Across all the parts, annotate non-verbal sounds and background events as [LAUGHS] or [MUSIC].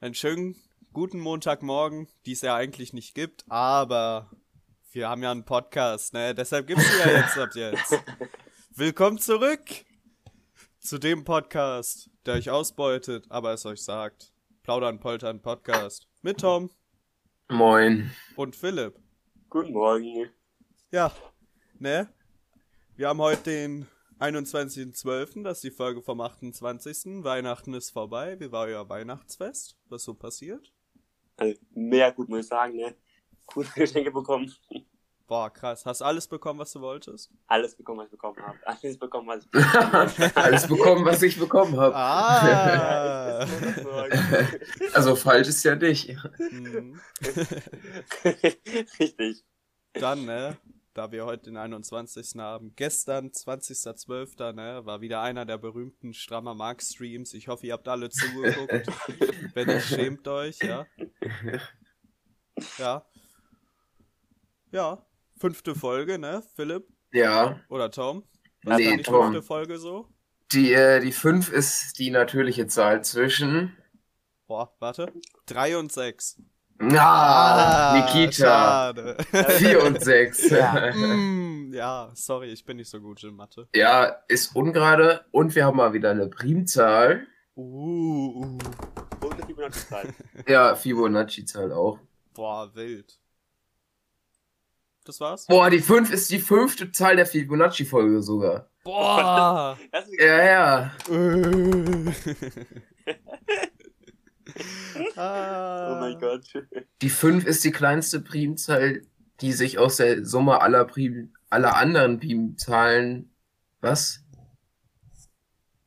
einen schönen guten Montagmorgen, die es ja eigentlich nicht gibt, aber wir haben ja einen Podcast, ne? Deshalb gibt's ihn ja jetzt ab jetzt. Willkommen zurück zu dem Podcast, der euch ausbeutet, aber es euch sagt. Plaudern, Poltern Podcast mit Tom Moin. und Philipp. Guten Morgen. Ja, ne? Wir haben heute den 21.12., das ist die Folge vom 28. Weihnachten ist vorbei. Wie war euer Weihnachtsfest? Was so passiert? Also, mehr gut, muss ich sagen, ne? Coole Geschenke bekommen. Boah, krass. Hast alles bekommen, was du wolltest? Alles bekommen, was ich bekommen habe. [LAUGHS] Alles bekommen, was ich bekommen habe. Alles bekommen, was ich bekommen habe. Ah! [LAUGHS] Also falsch ist ja nicht. Mhm. [LAUGHS] Richtig. Dann, ne? Da wir heute den 21. haben. Gestern, 20.12., ne? War wieder einer der berühmten Strammer Mark-Streams. Ich hoffe, ihr habt alle zugeguckt. [LAUGHS] Wenn nicht, schämt euch, ja? Ja. Ja. Fünfte Folge, ne? Philipp Ja, oder Tom? Was Nee, war die Tom. fünfte Folge so? die, äh, die 5 ist die natürliche Zahl zwischen. Boah, warte. Drei und sechs. Ah, Nikita. Schade. 4 und 6. Ja. [LAUGHS] Mm, ja, sorry, ich bin nicht so gut in Mathe. Ja, ist ungerade. Und wir haben mal wieder eine Primzahl. Uh, uh. Und eine Fibonacci-Zahl. [LAUGHS] Ja, Fibonacci-Zahl auch. Boah, wild. Das war's? Boah, die 5 ist die fünfte Zahl der Fibonacci-Folge sogar. Boah! [LAUGHS] Ja, ja. Ah. [LAUGHS] Oh mein Gott. Die 5 ist die kleinste Primzahl, die sich aus der Summe aller Prim aller anderen Primzahlen was?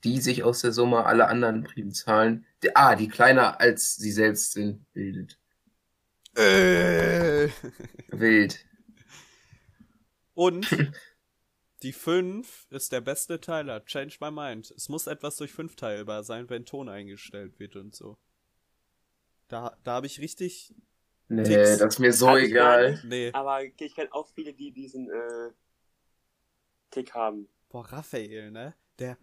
Die sich aus der Summe aller anderen Primzahlen, die, ah, die kleiner als sie selbst sind, bildet. Äh. Wild. Und [LAUGHS] die 5 ist der beste Teiler. Change my mind. Es muss etwas durch 5 teilbar sein, wenn Ton eingestellt wird und so. Da, da habe ich richtig. Nee, Ticks. das ist mir so gar egal. nicht. Nee. Aber ich kenne auch viele, die diesen äh, Tick haben. Boah, Raphael, ne? Der.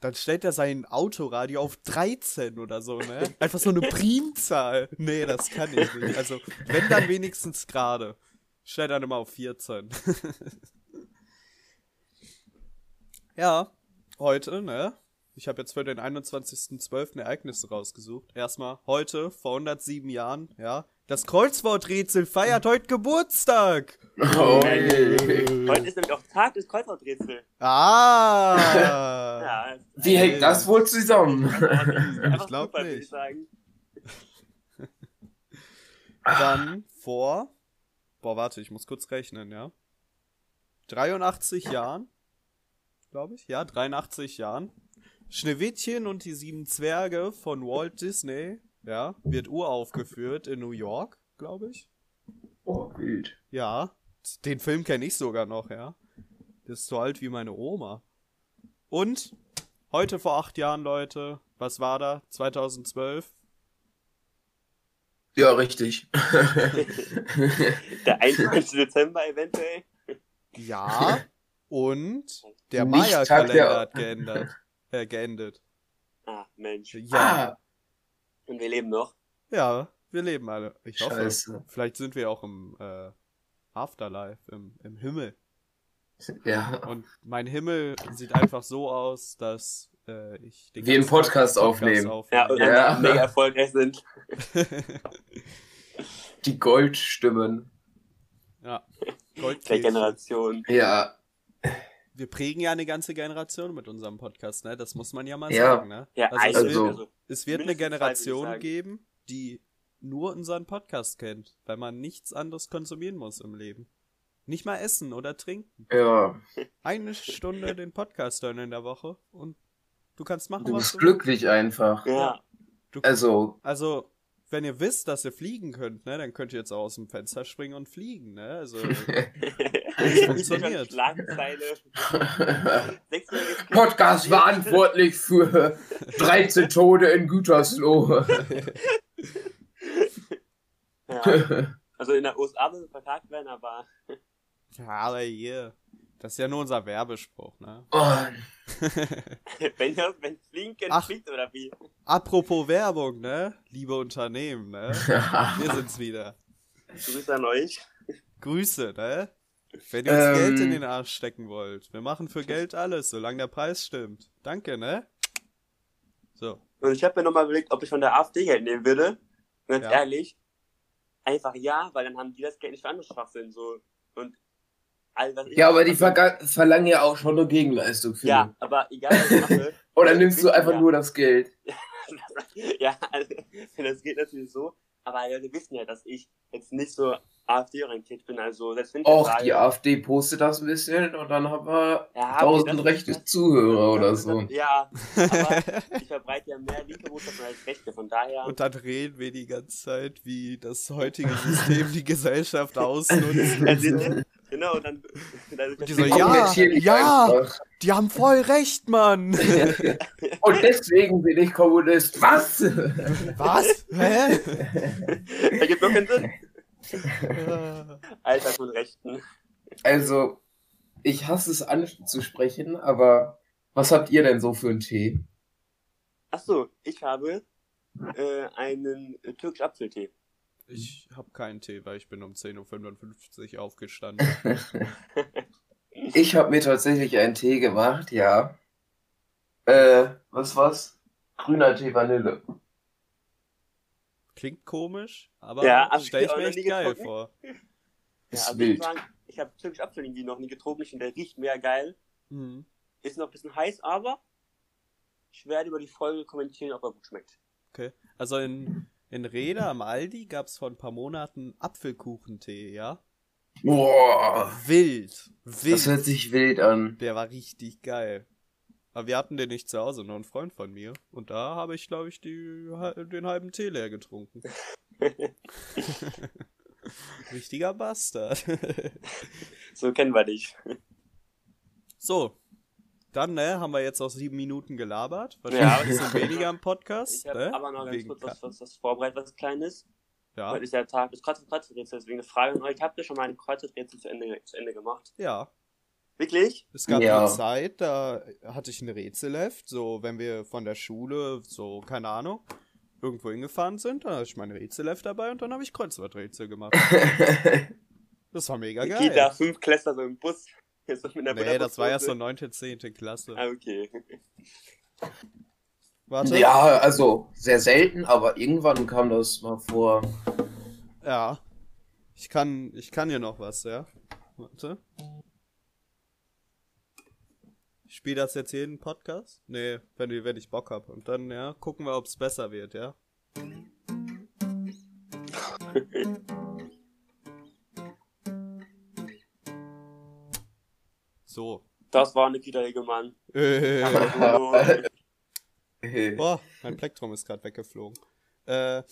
Dann stellt er sein Autoradio auf 13 oder so, ne? [LAUGHS] Einfach so eine Primzahl. Nee, das kann ich nicht. Also, wenn dann wenigstens gerade. Stell dann immer auf 14. [LAUGHS] ja, heute, ne? Ich habe jetzt für den 21.12. Ereignisse rausgesucht. Erstmal heute, vor 107 Jahren, ja. Das Kreuzworträtsel feiert heute Geburtstag. Oh, Heute ist nämlich auch Tag des Kreuzworträtsel. Ah! Ja. Wie hängt das wohl zusammen? [LAUGHS] Einfach glaub super, würde nicht. ich sagen. Dann vor, boah, warte, ich muss kurz rechnen, ja. 83 Jahren, glaube ich, ja, 83 Jahren. Schneewittchen und die sieben Zwerge von Walt Disney, ja, wird uraufgeführt in New York, glaube ich. Oh, wild. Ja, den Film kenne ich sogar noch, ja. Das ist so alt wie meine Oma. Und heute vor acht Jahren, Leute, was war da? 2012? Ja, richtig. [LAUGHS] Der 21. Dezember eventuell. Ja. Und der Maya-Kalender der- hat geändert. [LAUGHS] Äh, geendet. Ah, Mensch. Ja. Ah, Und wir leben noch. Ja, wir leben alle. Ich hoffe. Scheiße. Vielleicht sind wir auch im äh, Afterlife, im, im Himmel. ja. Und mein Himmel sieht einfach so aus, dass äh, ich den Wir ganzen Tag Podcast aufnehmen. Ja, und Ja. dann mega erfolgreich sind. [LAUGHS] Die Goldstimmen. ja. [LAUGHS] Der Goldkäse. Generation. Ja. Wir prägen ja eine ganze Generation mit unserem Podcast, ne? Das muss man ja mal Ja. sagen, ne? Ja, also, es also- wird, Also, es wird eine Generation geben, die nur unseren Podcast kennt, weil man nichts anderes konsumieren muss im Leben. Nicht mal essen oder trinken. Ja. Eine Stunde [LAUGHS] den Podcast hören in der Woche und du kannst machen, Du was bist du glücklich einfach. ja. Du, Also, also, wenn ihr wisst, dass ihr fliegen könnt, ne, dann könnt ihr jetzt auch aus dem Fenster springen und fliegen, ne? Also, [LAUGHS] funktioniert. [LAUGHS] Podcast verantwortlich für 13 Tode in Gütersloh. Ja. Also in der USA will es vertagt werden, aber ja, aber hier. Das ist ja nur unser Werbespruch, ne? Oh, [LAUGHS] wenn wenn fliegen könnt, Ach. fliegt oder wie? Apropos Werbung, ne? Liebe Unternehmen, ne? [LAUGHS] Wir sind's wieder. Grüße an euch. Grüße, ne? Wenn ihr uns Ähm. Geld in den Arsch stecken wollt. Wir machen für Geld alles, solange der Preis stimmt. Danke, ne? So. Und ich habe mir nochmal überlegt, ob ich von der AfD Geld nehmen würde. Und ganz Ja. ehrlich, einfach ja, weil dann haben die das Geld nicht für andere Schwachsinn. So. Und all, was ich ja, aber die verga- verlangen ja auch schon eine Gegenleistung für Ja, mich. aber egal was ich mache. [LAUGHS] Oder nimmst du einfach ja. nur das Geld? [LAUGHS] ja, also, das geht natürlich so. Aber die Leute wissen ja, dass ich jetzt nicht so AfD-orientiert bin. Also, selbst wenn sage, die AfD postet das ein bisschen und dann haben wir Ja, tausend das- rechte das- Zuhörer oder das- so. Ja, aber [LAUGHS] ich verbreite ja mehr linke Botschaften als rechte. Von daher. Und dann reden wir die ganze Zeit, wie das heutige System die Gesellschaft ausnutzt. [LAUGHS] Genau, und dann. [LAUGHS] dann Und die das- so, ja, ja. einfach. Die haben voll recht, Mann. Und deswegen bin ich Kommunist. Was? Was? Hä? Da gibt doch keinen Sinn. [LAUGHS] Alter von Rechten. Also, ich hasse es anzusprechen, aber was habt ihr denn so für einen Tee? Achso, ich habe äh, einen türkischen Apfeltee. Ich hab keinen Tee, weil ich bin um 10.55 Uhr aufgestanden. [LAUGHS] Ich habe mir tatsächlich einen Tee gemacht, ja. Äh, was war's? Grüner Tee Vanille. Klingt komisch, aber Ja, also stell ich mir echt geil getrunken. vor. [LAUGHS] Ja, Ist also wild. ich sagen, ich habe türkisch Apfel irgendwie noch nie getrunken. Ich finde, der riecht mehr geil. Mhm. Ist noch ein bisschen heiß, aber ich werde über die Folge kommentieren, ob er gut schmeckt. Okay. Also in, in Reda am Aldi gab's vor ein paar Monaten Apfelkuchentee, ja? Boah, Wild. das Wild. hört sich wild an. Der war richtig geil. Aber wir hatten den nicht zu Hause, nur ein Freund von mir. Und da habe ich, glaube ich, die, den halben Tee leer getrunken. [LAUGHS] Richtiger Bastard. [LAUGHS] So kennen wir dich. so. Dann, ne, haben wir jetzt auch sieben Minuten gelabert. Ja. Wahrscheinlich ein bisschen weniger im Podcast, Ich habe ne? aber noch ganz Wegen kurz was, was, was vorbereitet, was Kleines. Ja, Heute ist der Tag des Kreuz- Kreuzworträtsels, deswegen eine Frage an euch. Habt ihr schon mal ein Kreuzworträtsel zu Ende, zu Ende gemacht? ja. Wirklich? Es gab Ja. eine Zeit, da hatte ich ein Rätselheft, so wenn wir von der Schule, so, keine Ahnung, irgendwo hingefahren sind, da hatte ich mein Rätselheft dabei und dann habe ich Kreuzworträtsel gemacht. [LAUGHS] Das war mega geil. Kita, fünf Klässler so im Bus. Jetzt so mit einer Nee, das war ja so Butterbrotdose. 9., 10. Klasse. Ah, okay. Warte. ja, also sehr selten, aber irgendwann kam das mal vor. Ja. Ich kann, ich kann hier noch was, ja. Warte. Ich spiele das jetzt jeden Podcast? Nee, wenn, ich- wenn ich Bock hab. Und dann, ja, gucken wir, ob es besser wird, ja. [LAUGHS] So. Das war eine Kita Hegemann. [LAUGHS] Boah, mein Plektrum ist gerade weggeflogen. Äh,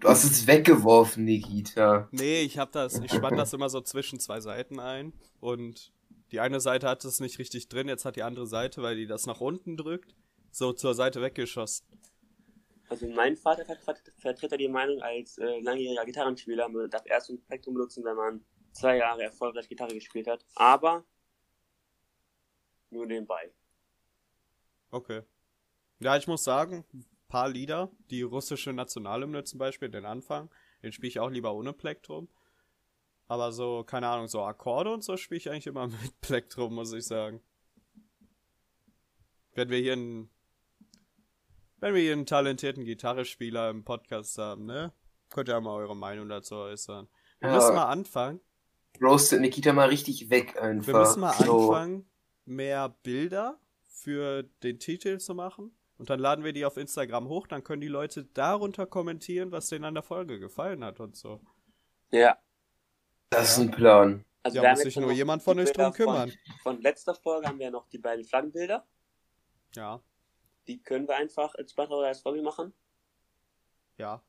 Du hast es weggeworfen, Nikita. nee, ich hab das, ich spann das immer so zwischen zwei Seiten ein und die eine Seite hat es nicht richtig drin, jetzt hat die andere Seite, weil die das nach unten drückt, so zur Seite weggeschossen. Also mein Vater ver- ver- vertritt ja die Meinung, als äh, langjähriger Gitarrenspieler, man darf erst ein Plektrum benutzen, wenn man zwei Jahre erfolgreich Gitarre gespielt hat. Aber nur nebenbei. Okay. Ja, ich muss sagen, ein paar Lieder, die russische Nationalhymne zum Beispiel, den Anfang, den spiele ich auch lieber ohne Plektrum. Aber so, keine Ahnung, so Akkorde und so spiele ich eigentlich immer [LAUGHS] mit Plektrum, muss ich sagen. Wenn wir hier einen, wenn wir hier einen talentierten Gitarrespieler im Podcast haben, ne? Könnt ihr ja mal eure Meinung dazu äußern. Wir Ja. müssen mal anfangen. Roastet Nikita mal richtig weg einfach. Wir müssen mal So. anfangen, mehr Bilder für den Titel zu machen. Und dann laden wir die auf Instagram hoch, dann können die Leute darunter kommentieren, was denen an der Folge gefallen hat und so. Ja. Das ist ein Plan. Also Ja, haben muss sich nur jemand von euch drum kümmern. Von, von letzter Folge haben wir noch die beiden Flaggenbilder. Ja, Die können wir einfach als oder als Folge machen. ja.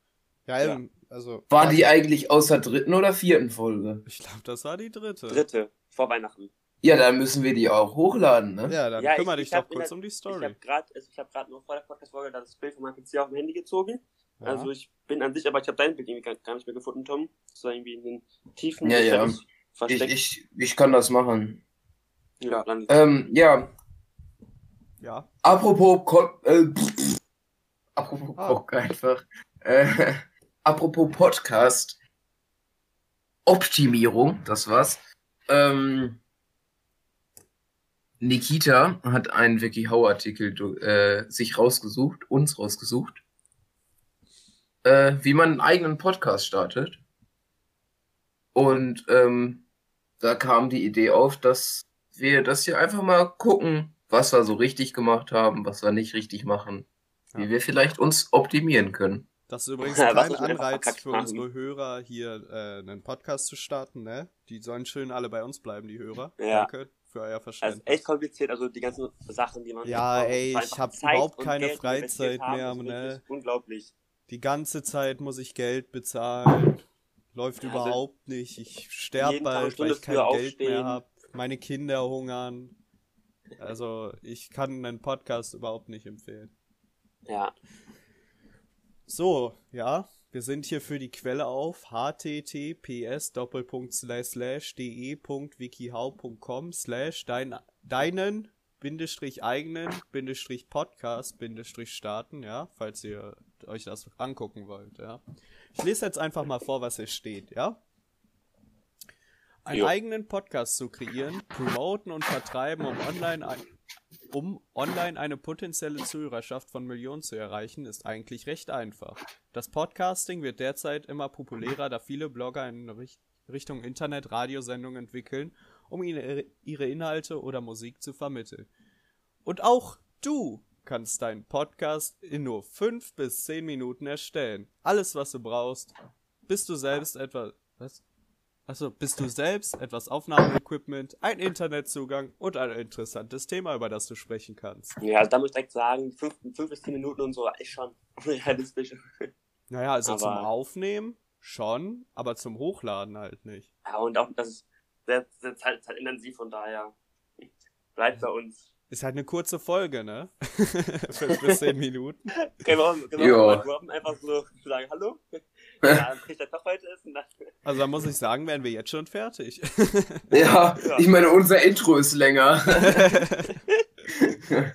Ja, Ja. eben, also. War die eigentlich aus der dritten oder vierten Folge? Ich glaube, das war die dritte. Dritte, vor Weihnachten. Ja, dann müssen wir die auch hochladen, ne? Ja, dann Ja, ich- kümmere ich dich hab doch kurz der- um die Ich Story. habe gerade also ich hab grad noch vor der Podcast-Folge das Bild von meinem PC auf dem Handy gezogen. Ja. Also ich bin an sich, aber ich habe dein Bild irgendwie gar, gar nicht mehr gefunden, Tom. Das war irgendwie in den Tiefen. Ja, Ich ja. es Ich, Versteckt. ich, ich kann das machen. Ja, dann Ähm, ja, Ja. apropos Ko äh, pff, [LAUGHS] apropos Ah. Koch einfach. Äh, [LAUGHS] apropos Podcast. Optimierung, das war's. Ähm, Nikita hat einen WikiHow-Artikel du- äh, sich rausgesucht, uns rausgesucht, äh, wie man einen eigenen Podcast startet. Und ähm, da kam die Idee auf, dass wir das hier einfach mal gucken, was wir so richtig gemacht haben, was wir nicht richtig machen, Ja. wie wir vielleicht uns optimieren können. Das ist [LAUGHS] übrigens ich einfach Anreiz für unsere Hörer, hier äh, einen Podcast zu starten, ne? Die sollen schön alle bei uns bleiben, die Hörer. Ja. Danke für euer Also Verständnis. echt kompliziert, also die ganzen Sachen, die man. Ja, ey, ich hab Zeit überhaupt keine Freizeit haben, mehr, ne? Unglaublich. Die ganze Zeit muss ich Geld bezahlen. Läuft Ja, also überhaupt nicht. Ich sterbe bald, weil ich kein Geld mehr aufstehen. habe. Meine Kinder hungern. Also, ich kann einen Podcast überhaupt nicht empfehlen. Ja. So, ja, wir sind hier für die Quelle auf https de.wikihow.com slash dein, deinen Bindestrich eigenen Bindestrich Podcast Bindestrich starten, ja, falls ihr euch das angucken wollt, ja. Ich lese jetzt einfach mal vor, was hier steht, ja. Einen Jo. eigenen Podcast zu kreieren, promoten und vertreiben, um online ein, um online eine potenzielle Zuhörerschaft von Millionen zu erreichen, ist eigentlich recht einfach. Das Podcasting wird derzeit immer populärer, da viele Blogger in Richt Richtung Internet-Radiosendungen entwickeln, um ihre Inhalte oder Musik zu vermitteln. Und auch du kannst deinen Podcast in nur 5 bis 10 Minuten erstellen. Alles, was du brauchst, bist du selbst etwa. Was? Achso, bist du selbst etwas Aufnahmeequipment, ein Internetzugang und ein interessantes Thema, über das du sprechen kannst. Ja, also da muss ich direkt sagen, fünf, fünf bis zehn Minuten und so ist schon [LAUGHS] realistisch. Naja, also Aber- zum Aufnehmen schon, aber zum Hochladen halt nicht. Ja, und auch das ist sehr, sehr zeit, zeitintensiv, von daher bleibt bei uns. Ist halt eine kurze Folge, ne? 5 bis 10 Minuten. Ja. auch mal droppen, einfach so sagen, hallo? Ja, kriegt der Tag heute ist Also da muss ich sagen, wären wir jetzt schon fertig. Ja, [LAUGHS] Ja. ich meine, unser Intro ist länger. [LAUGHS]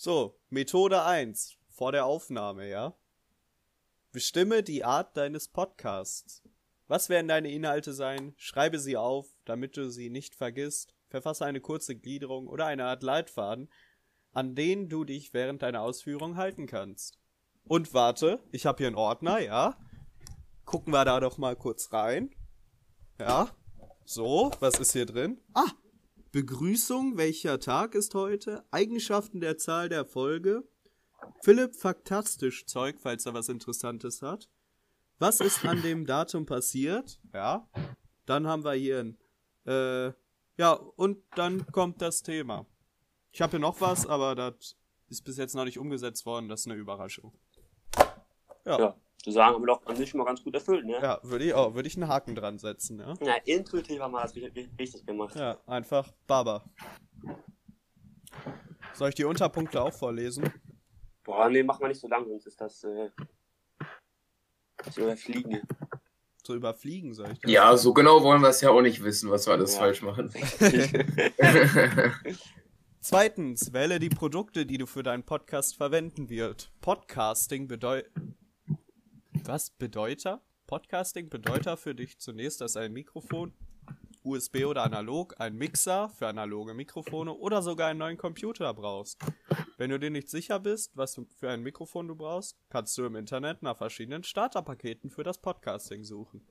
So, Methode 1. Vor der Aufnahme, ja? Bestimme die Art deines Podcasts. Was werden deine Inhalte sein? Schreibe sie auf, damit du sie nicht vergisst. Verfasse eine kurze Gliederung oder eine Art Leitfaden, an den du dich während deiner Ausführung halten kannst. Und warte, ich habe hier einen Ordner, ja? Gucken wir da doch mal kurz rein. Ja? So, was ist hier drin? Ah, Begrüßung, welcher Tag ist heute? Eigenschaften der Zahl der Folge. Philipp faktastisch Zeug, falls er was Interessantes hat. Was ist an dem Datum passiert? Ja. Dann haben wir hier ein, äh, ja, und dann kommt das Thema. Ich habe hier noch was, aber das ist bis jetzt noch nicht umgesetzt worden. Das ist eine Überraschung. Ja, ja, zu sagen, haben wir doch an sich schon mal ganz gut erfüllt, ne? ja würde ich auch, würde ich einen Haken dran setzen, ja. Ja, intuitiv haben wir das richtig, gemacht. Ja, einfach Baba. Soll ich die Unterpunkte auch vorlesen? Boah, nee, machen wir nicht so lang, sonst ist das, äh, so überfliegen. So überfliegen soll ich das? ja, so genau wollen wir es ja auch nicht wissen, was wir alles Ja. falsch machen. [LAUGHS] Zweitens, wähle die Produkte, die du für deinen Podcast verwenden wirst. Podcasting bedeutet. Was bedeutet? Podcasting bedeutet für dich zunächst, dass ein Mikrofon, USB oder analog, ein Mixer für analoge Mikrofone oder sogar einen neuen Computer brauchst. Wenn du dir nicht sicher bist, was du- für ein Mikrofon du brauchst, kannst du im Internet nach verschiedenen Starterpaketen für das Podcasting suchen.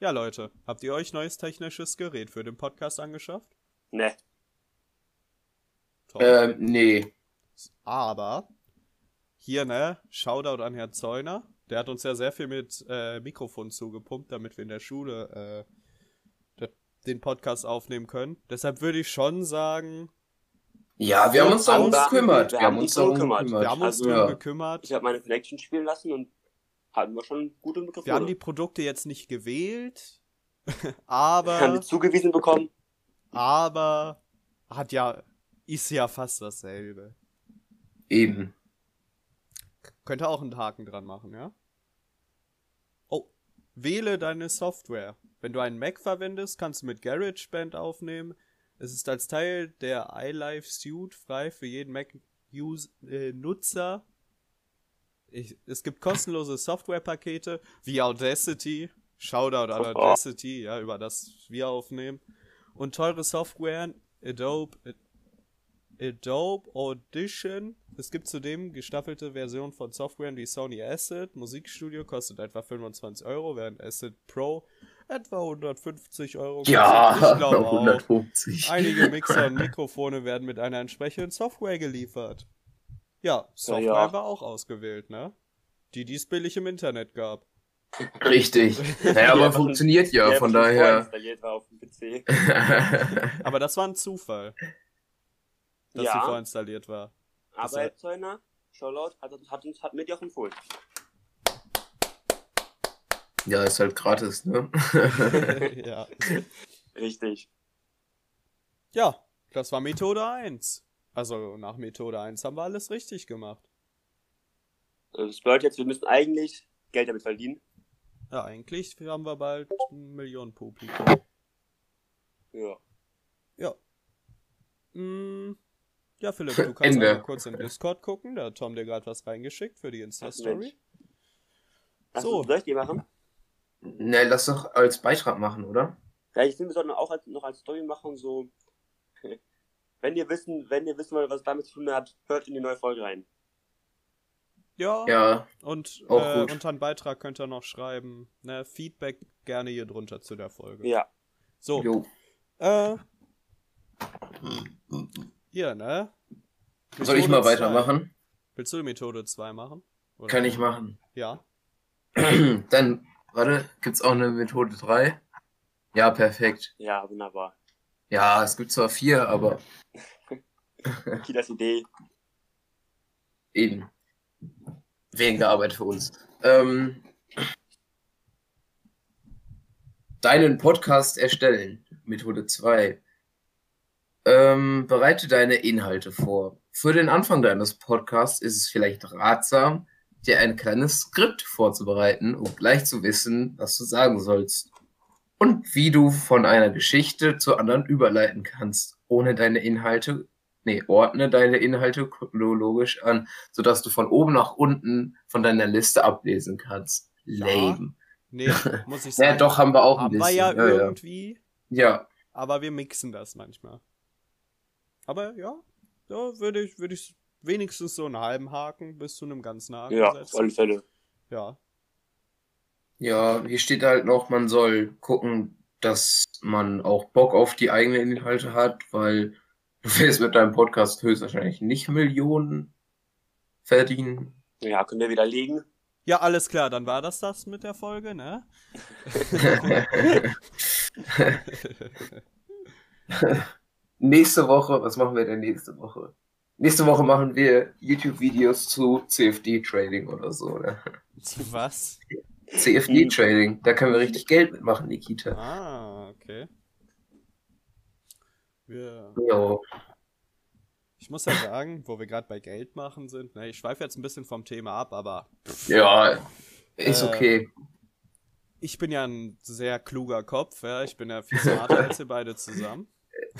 Ja, Leute, habt ihr euch neues technisches Gerät für den Podcast angeschafft? ne, Toll. ähm, nee. Aber hier, ne, Shoutout an Herrn Zeuner. Der hat uns ja sehr viel mit äh, Mikrofon zugepumpt, damit wir in der Schule äh, den Podcast aufnehmen können. Deshalb würde ich schon sagen, Ja, wir haben uns darum Aber gekümmert. wir Wir haben uns darum gekümmert. wir haben uns Also, ja. gekümmert. ich habe meine Connection spielen lassen und hatten wir schon gute Mikrofone. Wir haben die Produkte jetzt nicht gewählt, [LAUGHS] Wir haben aber, die zugewiesen bekommen. aber hat ja, ist ja fast dasselbe. Eben. Könnte auch einen Haken dran machen, ja? Oh, wähle deine Software. Wenn du einen Mac verwendest, kannst du mit GarageBand aufnehmen. Es ist als Teil der iLife Suite frei für jeden Mac-Nutzer. Ich, es gibt kostenlose Softwarepakete wie Audacity. Shoutout an Audacity, ja, über das wir aufnehmen. Und teure Software, Adobe, Adobe Audition. Es gibt zudem gestaffelte Versionen von Software wie Sony Asset. Musikstudio kostet etwa 25 Euro, während Asset Pro etwa 150 Euro. Ja, ich [LAUGHS] glaube auch. 150. Einige Mixer und [LAUGHS] Mikrofone werden mit einer entsprechenden Software geliefert. Ja, Software ja. war auch ausgewählt, ne? Die, die es billig im Internet gab. Richtig. [LAUGHS] Naja, aber funktioniert ja, von daher. vorinstalliert war auf dem PC. Aber das war ein Zufall, dass Ja. sie vorinstalliert war. Das Aber Zeuner, Shoutout, hat, hat, uns, hat mir die auch empfohlen. Ja, ist halt gratis, ne? [LAUGHS] ja. Richtig. ja, das war Methode 1. Also nach Methode 1 haben wir alles richtig gemacht. Also Das bedeutet jetzt, wir müssen eigentlich Geld damit verdienen. Ja, eigentlich haben wir bald Millionen Publikum. Ja. Ja. Mm, ja, Philipp, du [LAUGHS] kannst einmal kurz in Discord gucken. Da hat Tom dir gerade was reingeschickt für die Insta-Story. Mensch. Ach So. so. Soll ich die machen? Ne, lass doch als Beitrag machen, oder? Ja, ich finde, wir sollten auch als, noch als Story machen, so. [LAUGHS] Wenn ihr wissen, wenn ihr wissen wollt, was damit zu tun hat, hört in die neue Folge rein. Ja, Ja, und Auch äh, gut. unter einen Beitrag könnt ihr noch schreiben. Ne, Feedback gerne hier drunter zu der Folge. Ja. So, jo. äh. Hier, ne? Soll ich Methode mal zwei. weitermachen? Willst du Methode 2 machen? Oder? Kann ich machen. Ja. [CLEARS THROAT] Dann, warte, gibt's auch eine Methode 3? Ja, perfekt. Ja, wunderbar. Ja, es gibt zwar vier, aber [LAUGHS] Kitas Idee. eben. Weniger Arbeit für uns. Ähm, deinen Podcast erstellen. Methode 2. Ähm, bereite deine Inhalte vor. Für den Anfang deines Podcasts ist es vielleicht ratsam, dir ein kleines Skript vorzubereiten, um gleich zu wissen, was du sagen sollst. Und wie du von einer Geschichte zur anderen überleiten kannst, ohne deine Inhalte, nee, ordne deine Inhalte chronologisch an, sodass du von oben nach unten von deiner Liste ablesen kannst. Ja. Lame. Nee, muss ich [LAUGHS] sagen. Ja, doch, haben wir auch ein bisschen. ja, ja, ja. irgendwie, ja. aber wir mixen das manchmal. Aber ja, da würde ich, würde ich wenigstens so einen halben Haken bis zu einem ganzen Haken Ja, auf alle. Fälle. Ja. Ja, hier steht halt noch, man soll gucken, dass man auch Bock auf die eigenen Inhalte hat, weil [LAUGHS] du wirst mit deinem Podcast höchstwahrscheinlich nicht Millionen verdienen. Ja, können wir widerlegen. Ja, alles klar, dann war das das mit der Folge, ne? [LAUGHS] [LAUGHS] nächste Woche, was machen wir denn nächste Woche? Nächste Woche machen wir YouTube-Videos zu CFD-Trading oder so, ne? Was? CFD-Trading, da können wir richtig Geld mitmachen, Nikita. Ah, okay. Wir, Ja, ich muss ja sagen, wo wir gerade bei Geld machen sind, ne, ich schweife jetzt ein bisschen vom Thema ab, aber ja, ist Äh, okay. ich bin ja ein sehr kluger Kopf, ja, ich bin ja viel smarter [LAUGHS] als ihr beide zusammen.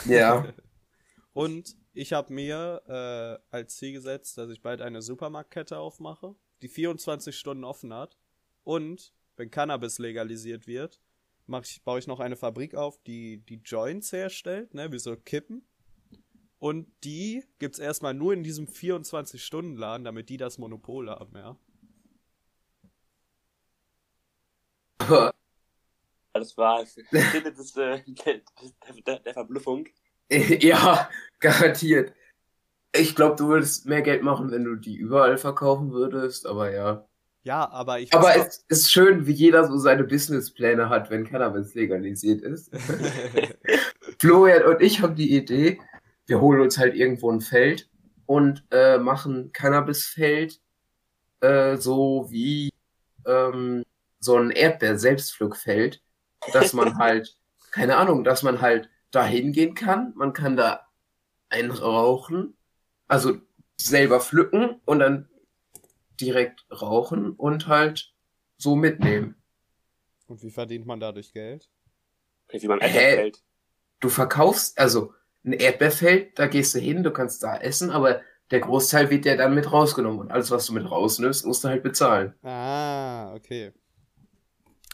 Ja, [LAUGHS] Und ich habe mir äh, als Ziel gesetzt, dass ich bald eine Supermarktkette aufmache, die 24 Stunden offen hat. Und wenn Cannabis legalisiert wird, mach ich, baue ich noch eine Fabrik auf, die die Joints herstellt, ne, wie so Kippen. Und die gibt's erstmal nur in diesem 24-Stunden-Laden, damit die das Monopol haben, ja. [LAUGHS] Das war Stille des, äh, [LAUGHS] der, der, der Verblüffung. [LAUGHS] ja, garantiert. Ich glaube, du würdest mehr Geld machen, wenn du die überall verkaufen würdest, aber ja. Ja, aber ich Aber es ist schön, wie jeder so seine Businesspläne hat, wenn Cannabis legalisiert ist. [LAUGHS] Florian und ich haben die Idee, wir holen uns halt irgendwo ein Feld und äh, machen Cannabisfeld äh, so wie ähm, so ein Erdbeer-Selbstpflückfeld, dass man [LAUGHS] halt, keine Ahnung, dass man halt da hingehen kann, man kann da einrauchen, also selber pflücken und dann direkt rauchen und halt so mitnehmen. Und wie verdient man dadurch Geld? Wie Hä? Elternfeld. Du verkaufst, also ein Erdbeerfeld, da gehst du hin, du kannst da essen, aber der Großteil wird ja dann mit rausgenommen. Und alles, was du mit rausnimmst, musst du halt bezahlen. Ah, okay.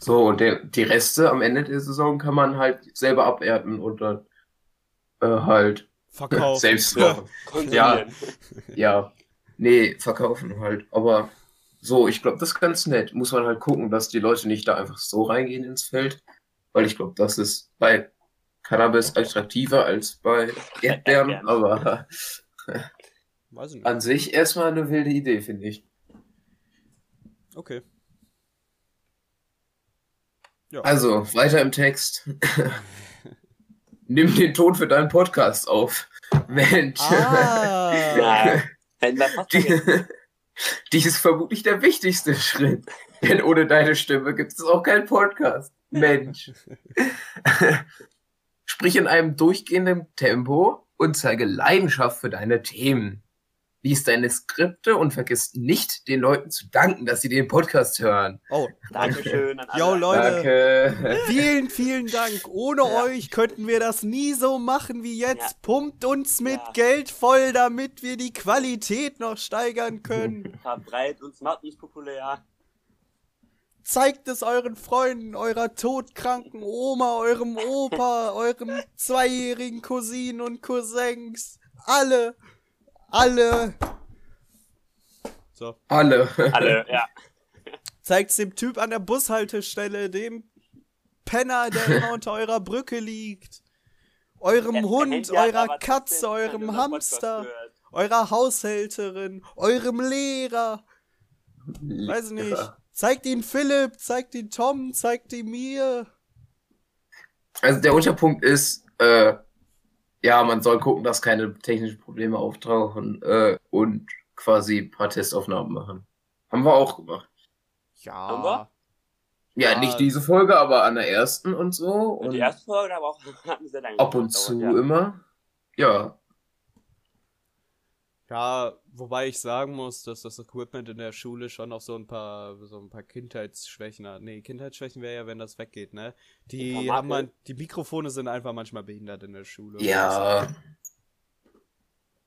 So, und der, die Reste am Ende der Saison kann man halt selber abernten und dann äh, halt Verkaufen. [LAUGHS] selbst machen. Konsumieren. Ja, nee, verkaufen halt. Aber so, ich glaube, das ist ganz nett. Muss man halt gucken, dass die Leute nicht da einfach so reingehen ins Feld. Weil ich glaube, das ist bei Cannabis attraktiver als bei Erdbeeren. Erdbeeren. Aber [LAUGHS] Weiß ich nicht. an sich erstmal eine wilde Idee, finde ich. Okay. Ja. Also, weiter im Text. Nimm den Ton für deinen Podcast auf. Mensch. ah. Die, [LAUGHS] die ist vermutlich der wichtigste Schritt. Denn ohne deine Stimme gibt es auch keinen Podcast. Mensch. Sprich in einem durchgehenden Tempo und zeige Leidenschaft für deine Themen. Lies deine Skripte und vergiss nicht, den Leuten zu danken, dass sie den Podcast hören. Oh, Dankeschön an [LAUGHS] alle. Yo, Leute. Danke. Vielen, vielen Dank. Ohne Ja. euch könnten wir das nie so machen wie jetzt. Ja. Pumpt uns mit Ja. Geld voll, damit wir die Qualität noch steigern können. [LAUGHS] Verbreitet uns, macht uns populär. Zeigt es euren Freunden, eurer todkranken Oma, eurem Opa, [LAUGHS] eurem zweijährigen Cousinen und Cousins. Alle. Alle. So. Alle. Alle, [LAUGHS] ja. Zeigt's dem Typ an der Bushaltestelle, dem Penner, der immer [LAUGHS] unter eurer Brücke liegt. Eurem Der- der Hund, eurer Katze, eurem Hamster, eurer Haushälterin, eurem Lehrer. Weiß ich nicht. Zeigt ihn Philipp, zeigt ihn Tom, zeigt ihn mir. Also der Unterpunkt ist, äh, ja, man soll gucken, dass keine technischen Probleme auftauchen äh, und quasi ein paar Testaufnahmen machen. Haben wir auch gemacht. Haben Ja. wir? Ja, Ja. nicht diese Folge, aber an der ersten und so. Und die erste Folge aber auch [LAUGHS] hatten sehr lange ab und gedauert, zu ja. immer. Ja, Ja, wobei ich sagen muss, dass das Equipment in der Schule schon noch so ein paar, so ein paar Kindheitsschwächen hat. Nee, Kindheitsschwächen wäre ja, wenn das weggeht, ne? Die haben man, die Mikrofone sind einfach manchmal behindert in der Schule. ja,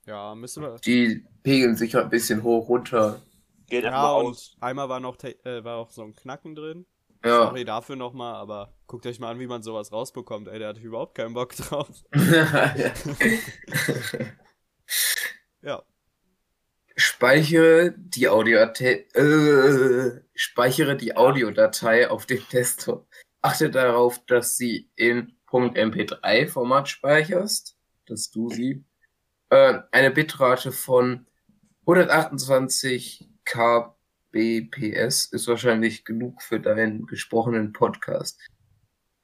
Ja, müssen wir. die pegeln sich halt ein bisschen hoch runter. Geht einfach Ja, und aus. einmal war noch, äh, war auch so ein Knacken drin. Ja. Sorry dafür nochmal, aber guckt euch mal an, wie man sowas rausbekommt. Ey, der hat überhaupt keinen Bock drauf. [LAUGHS] Ja. Speichere die Audiodatei, äh, speichere die Audiodatei auf dem [LAUGHS] Desktop. Achte darauf, dass sie in .mp3-Format speicherst, dass du sie äh, eine Bitrate von 128 kbps ist wahrscheinlich genug für deinen gesprochenen Podcast.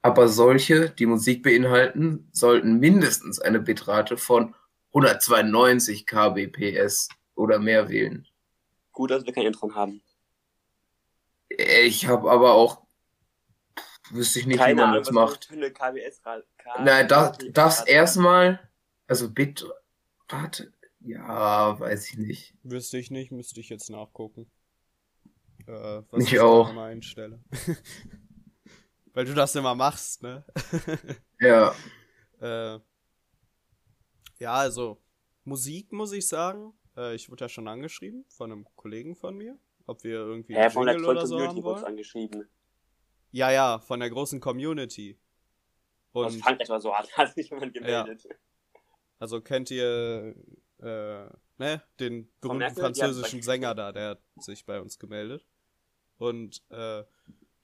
Aber solche, die Musik beinhalten, sollten mindestens eine Bitrate von 192 kbps oder mehr wählen. Gut, dass wir kein Intro haben. Ich habe aber auch wüsste ich nicht, wie Keine man Ahnung, das was macht. für eine KBS Nein, das, das erstmal, also Bit, warte, ja, weiß ich nicht. Wüsste ich nicht, müsste ich jetzt nachgucken. Äh, was Ich ich auch. einstelle. [LAUGHS] Weil du das immer machst, ne? [LAUGHS] Ja, Äh, ja, also Musik muss ich sagen. Äh, ich wurde ja schon angeschrieben von einem Kollegen von mir, ob wir irgendwie einen von der oder so Community haben wollen. angeschrieben. Ja, ja, von der großen Community. Aus Und Frankreich war so, hat [LAUGHS] hat sich jemand gemeldet. also kennt ihr äh, ne, den berühmten Merkel? Ja, französischen Sänger da, der hat sich bei uns gemeldet. Und äh,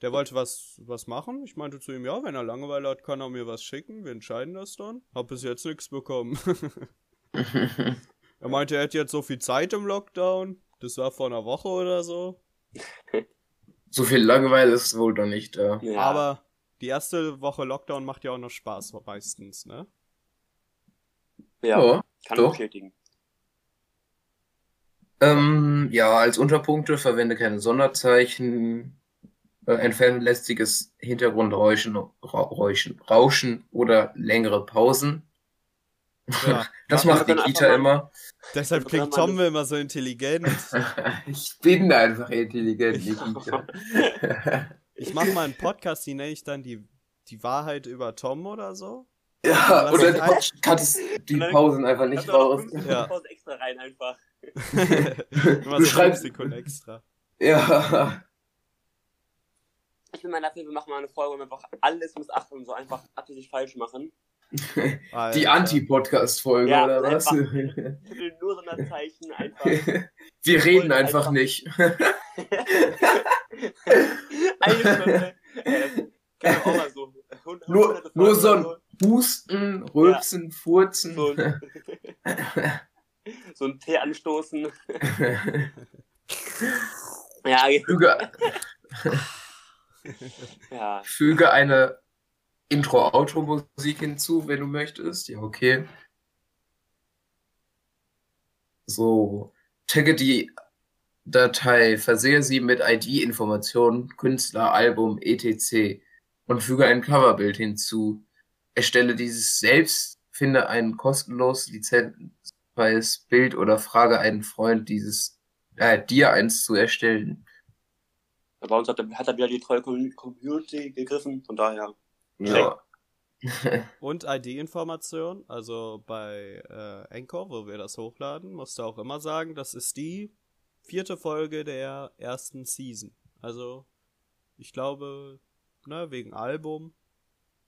der wollte was, was machen. Ich meinte zu ihm, ja, wenn er Langeweile hat, kann er mir was schicken. Wir entscheiden das dann. Hab bis jetzt nichts bekommen. [LAUGHS] [LAUGHS] Er meinte, er hätte jetzt so viel Zeit im Lockdown. Das war vor einer Woche oder so. [LAUGHS] so viel Langeweile ist wohl doch nicht da. Ja. Aber die erste Woche Lockdown macht ja auch noch Spaß meistens, ne? ja, Ja, kann doch. bestätigen. Ähm, ja, als Unterpunkte verwende keine Sonderzeichen, äh, entferne lästiges Hintergrundrauschen, Ra Räuschen, Rauschen oder längere Pausen. Ja. [LAUGHS] Das Ja, macht können Nikita immer. Deshalb Also klingt Tom immer so intelligent. [LAUGHS] Ich bin einfach intelligent, Ich Nikita. [LAUGHS] Ich mache mal einen Podcast, die nenne ich dann die, die Wahrheit über Tom oder so. Ja, und dann heißt- cuttest die Und Pausen einfach Kannst nicht du raus. 15 Ja. Pause extra rein einfach. Immer Du so schreibst- 5 Sekunden extra. Ja. Ich bin mal dafür, wir machen mal eine Folge, wo wir einfach alles missachten und so einfach absichtlich falsch machen. Die. Anti-Podcast-Folge, Ja, oder was? einfach. Nur Sonderzeichen, einfach. Wir reden einfach einfach- nicht. [LAUGHS] [LAUGHS] Eine Stunde. Ja, wir auch mal so. Hund- Nur- nur so ein- Husten, Rülpsen, Furzen. so. So ein, [LAUGHS] so ein Tee anstoßen. Ja, füge, ja. füge eine Intro-Outro-Musik hinzu, wenn du möchtest. Ja, okay. So, tagge die Datei, versehe sie mit ID-Informationen, Künstler, Album, etc. und füge ein Coverbild hinzu. Erstelle dieses selbst, finde ein kostenlos lizenzfreies Bild oder frage einen Freund, dieses äh, dir eins zu erstellen. Bei uns hat er, hat er wieder die treue Com- Community gegriffen, von daher. Ja. [LAUGHS] Und ID-Information, also bei äh, Anchor, wo wir das hochladen, musst du auch immer sagen, das ist die vierte Folge der ersten Season. Also, ich glaube, ne, wegen Album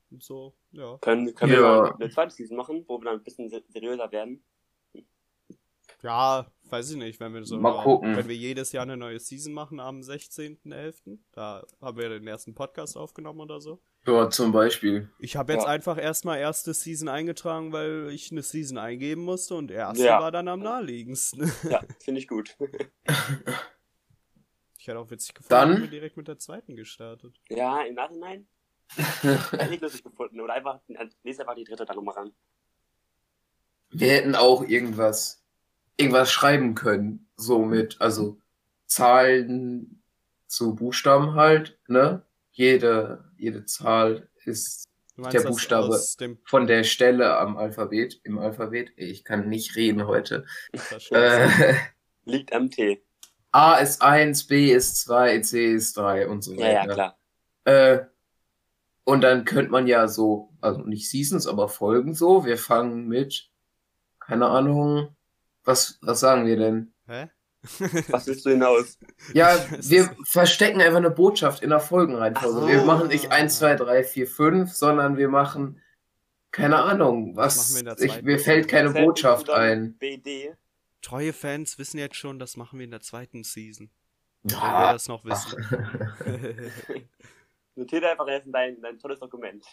und so, ja. Können, können Ja. wir mal eine zweite Season machen, wo wir dann ein bisschen se- seriöser werden. Ja, weiß ich nicht, wenn wir so, Mal gucken. wenn wir jedes Jahr eine neue Season machen am 16.11., da haben wir den ersten Podcast aufgenommen oder so. Ja, zum Beispiel. Ich habe jetzt Ja. einfach erstmal erste Season eingetragen, weil ich eine Season eingeben musste und erste Ja. war dann am naheliegendsten. Ja, [LAUGHS] finde ich gut. Ich hätte auch witzig gefunden, Dann- wir direkt mit der zweiten gestartet. Ja, im Nachhinein [LAUGHS] hätte ich lustig gefunden. Oder einfach, lese einfach die dritte dann nochmal ran. Wir hätten auch irgendwas, irgendwas schreiben können. So mit, also Zahlen zu Buchstaben halt, ne? Jede, jede Zahl ist meinst Der Buchstabe. von der Stelle am Alphabet, im Alphabet. Ich kann nicht reden heute. Äh, [LAUGHS] Liegt am Tee. A ist 1, B ist 2, C ist 3 und so Ja, weiter. ja, klar. Äh, und dann könnte man ja so, also nicht Seasons, aber Folgen so. Wir fangen mit, keine Ahnung, was, was sagen wir denn? Hä? Was willst du hinaus? Ja, [LAUGHS] wir verstecken einfach eine Botschaft in der Folgenreihenfolge. So. Wir machen nicht 1, 2, 3, 4, 5, sondern wir machen, keine Ahnung, was, der ich, mir fällt keine Botschaft ein. BD. Treue Fans wissen jetzt schon, das machen wir in der zweiten Season. Wenn wir Ja, das noch wissen. [LAUGHS] [LAUGHS] Notiere einfach erst dein, dein tolles Dokument.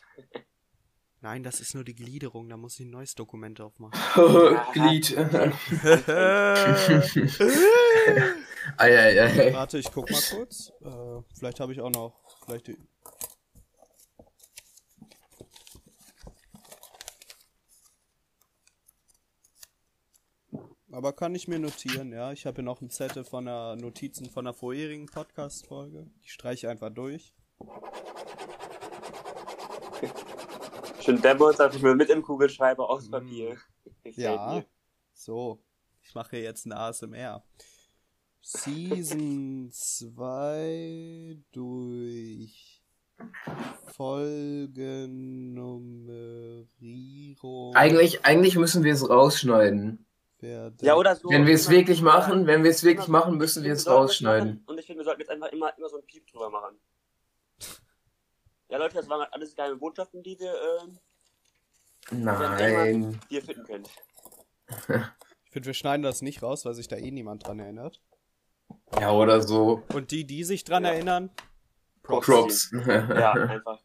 Nein, das ist nur die Gliederung, da muss ich ein neues Dokument aufmachen. [LAUGHS] Glied. Eieiei. [LAUGHS] Warte, ich guck mal kurz. Äh, vielleicht habe ich auch noch. Vielleicht die... Aber kann ich mir notieren, ja. Ich habe hier noch ein Zettel von der Notizen von der vorherigen Podcast-Folge. Die streiche ich einfach durch. Schön Demos einfach mal mit im Kugelschreiber aus Mm. Papier. [LAUGHS] Ja. mir. So. Ich mache jetzt ein ASMR. Season 2 durch Folgennummerierung. Eigentlich, eigentlich müssen wir es rausschneiden. Ja, oder so. Wenn wir es immer- wirklich machen, wenn wir es wirklich immer- machen, müssen wir ich es rausschneiden. Und ich finde, wir sollten jetzt einfach immer, immer so ein Piep drüber machen. Ja, Leute, das waren halt alles geheime Botschaften, die wir, ähm, Nein. die ihr finden könnt. [LAUGHS] Ich finde, wir schneiden das nicht raus, weil sich da eh niemand dran erinnert. Ja, oder so. Und die, die sich dran Ja. erinnern, Props. Props. [LAUGHS] Ja, [LAUGHS] einfach.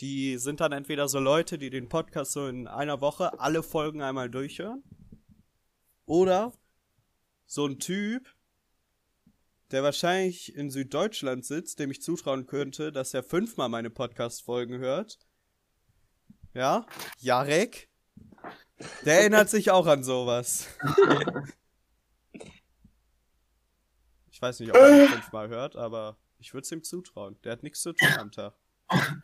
Die sind dann entweder so Leute, die den Podcast so in einer Woche alle Folgen einmal durchhören. Oder so ein Typ, der wahrscheinlich in Süddeutschland sitzt, dem ich zutrauen könnte, dass er fünfmal meine Podcast-Folgen hört. Ja, Jarek. Der erinnert sich auch an sowas. [LAUGHS] Ich weiß nicht, ob er fünfmal hört, aber ich würde es ihm zutrauen. Der hat nichts zu tun am Tag.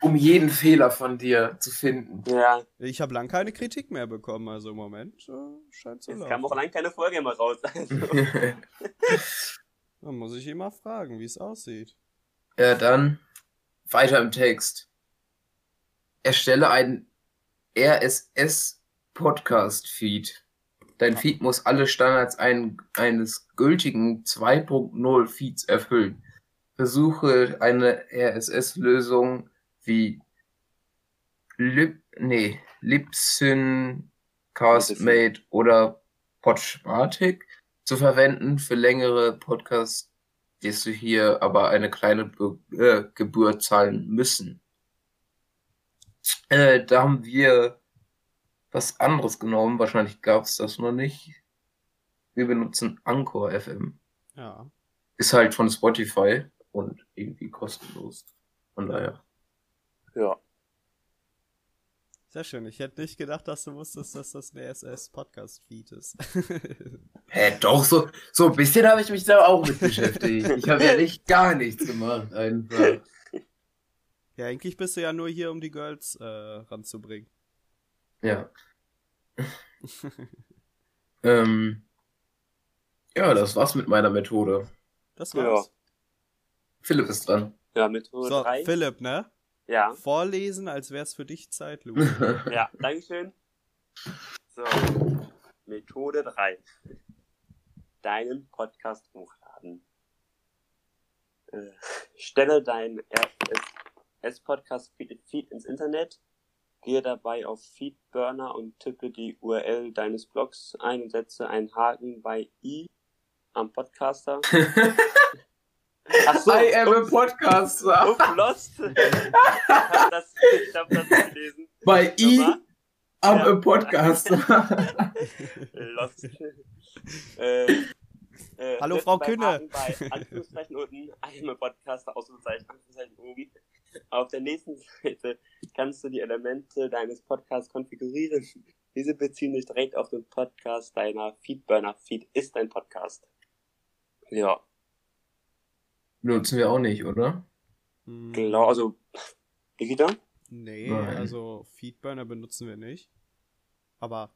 um jeden Fehler von dir zu finden. Ja, Ich habe lang keine Kritik mehr bekommen, also im Moment äh, scheint so es laufen. kam auch allein keine Folge mehr raus. Also, [LAUGHS] [LAUGHS] Dann muss ich ihn mal fragen, wie es aussieht. ja, dann weiter im Text. Erstelle ein RSS Podcast Feed. Dein Feed muss alle Standards ein, eines gültigen 2.0 Feeds erfüllen. Versuche eine RSS-Lösung wie Lip, nee, Libsyn, Castmate oder Podspartic zu verwenden. Für längere Podcasts wirst du hier aber eine kleine Be äh, Gebühr zahlen müssen. Äh, da haben wir was anderes genommen. Wahrscheinlich gab es das noch nicht. Wir benutzen Anchor FM. Ja. Ist halt von Spotify und irgendwie kostenlos. Von daher. Ja. Sehr schön. Ich hätte nicht gedacht, dass du wusstest, dass das ein RSS-Podcast-Feed ist. [LAUGHS] Hä, doch, so, so ein bisschen habe ich mich da auch mit beschäftigt. Ich habe ja nicht gar nichts gemacht, einfach. ja, eigentlich bist du ja nur hier, um die Girls äh, ranzubringen. Ja. ähm, ja, das war's mit meiner Methode. Das war's. Philipp ist dran. Ja, Methode So, 3. Philipp, ne? Ja. Vorlesen, als wär's für dich Zeit, Lu. [LAUGHS] Ja, Dankeschön. So, Methode 3. Deinen Podcast hochladen. Äh, stelle dein RSS-Podcast-Feed ins Internet. Gehe dabei auf Feedburner und tippe die URL deines Blogs ein und setze einen Haken bei i am Podcaster. [LAUGHS] Ach so, I am a Podcaster. ups, [LAUGHS] lost. Ich hab das, ich hab das nicht gelesen. Bei I am Ja. a Podcaster. [LAUGHS] [LAUGHS] Lost. äh, äh, Hallo, Frau Kühne. Bei Anführungszeichen unten, einmal Podcaster, Ausrufezeichen, Anführungszeichen oben. Auf der nächsten Seite kannst du die Elemente deines Podcasts konfigurieren. Diese beziehen sich direkt auf den Podcast deiner Feedburner. Feed ist ein Podcast. Ja, Nutzen wir auch nicht, oder? Hm, genau, also, da? Nee, Nein. also Feedburner benutzen wir nicht. Aber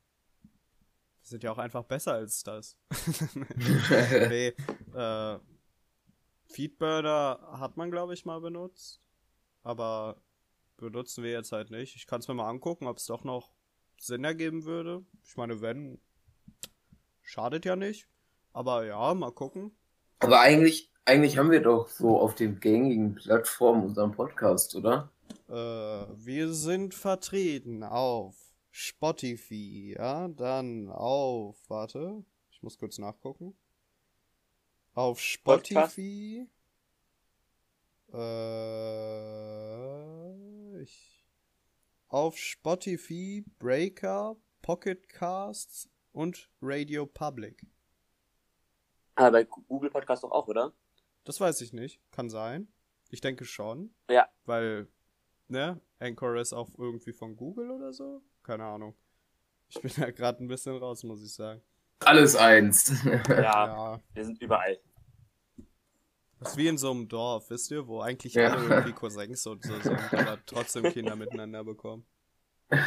wir sind ja auch einfach besser als das. [LAUGHS] nee, äh, Feedburner hat man, glaube ich, mal benutzt. Aber benutzen wir jetzt halt nicht. Ich kann es mir mal angucken, ob es doch noch Sinn ergeben würde. Ich meine, wenn, schadet ja nicht. Aber ja, mal gucken. Aber eigentlich, eigentlich haben wir doch so auf den gängigen Plattformen unseren Podcast, oder? Äh, wir sind vertreten auf Spotify, ja, dann auf, warte, ich muss kurz nachgucken. Auf Spotify, äh, ich, auf Spotify, Breaker, Pocket Casts und Radio Public. Ah, bei Google Podcast doch auch, oder? Das weiß ich nicht, kann sein. Ich denke schon. Ja. Weil, ne, Anchor ist auch irgendwie von Google oder so? Keine Ahnung. Ich bin [LAUGHS] da gerade ein bisschen raus, muss ich sagen. Alles eins. [LAUGHS] Ja, Ja. wir sind überall. Das ist wie in so einem Dorf, wisst ihr, wo eigentlich Ja. alle irgendwie Cousins und so sind, [LAUGHS] aber trotzdem Kinder miteinander bekommen. Das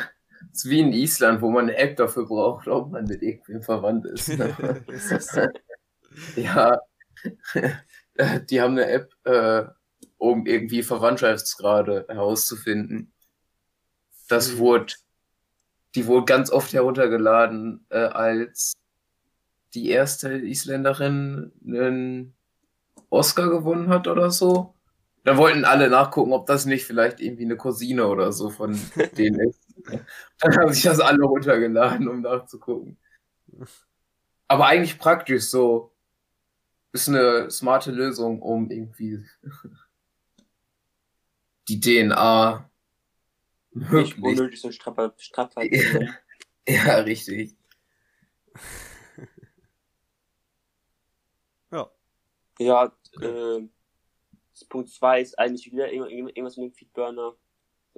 ist wie in Island, wo man eine App dafür braucht, ob man mit irgendwem verwandt ist. ist das so? ja, [LAUGHS] die haben eine App, äh, um irgendwie Verwandtschaftsgrade herauszufinden. Das Hm. wurde, die wurde ganz oft heruntergeladen, äh, als die erste Isländerin einen Oscar gewonnen hat oder so. Da wollten alle nachgucken, ob das nicht vielleicht irgendwie eine Cousine oder so von [LAUGHS] denen ist. Dann haben sich das alle runtergeladen, um nachzugucken. [LAUGHS] Aber eigentlich praktisch so. Ist eine smarte Lösung, um irgendwie die DNA Nicht möglichst. unnötig so Strapper, Strapper. Ja, richtig. [LAUGHS] Ja. Ja, äh, Punkt 2 ist eigentlich wieder irgend- irgend- irgendwas mit dem Feedburner.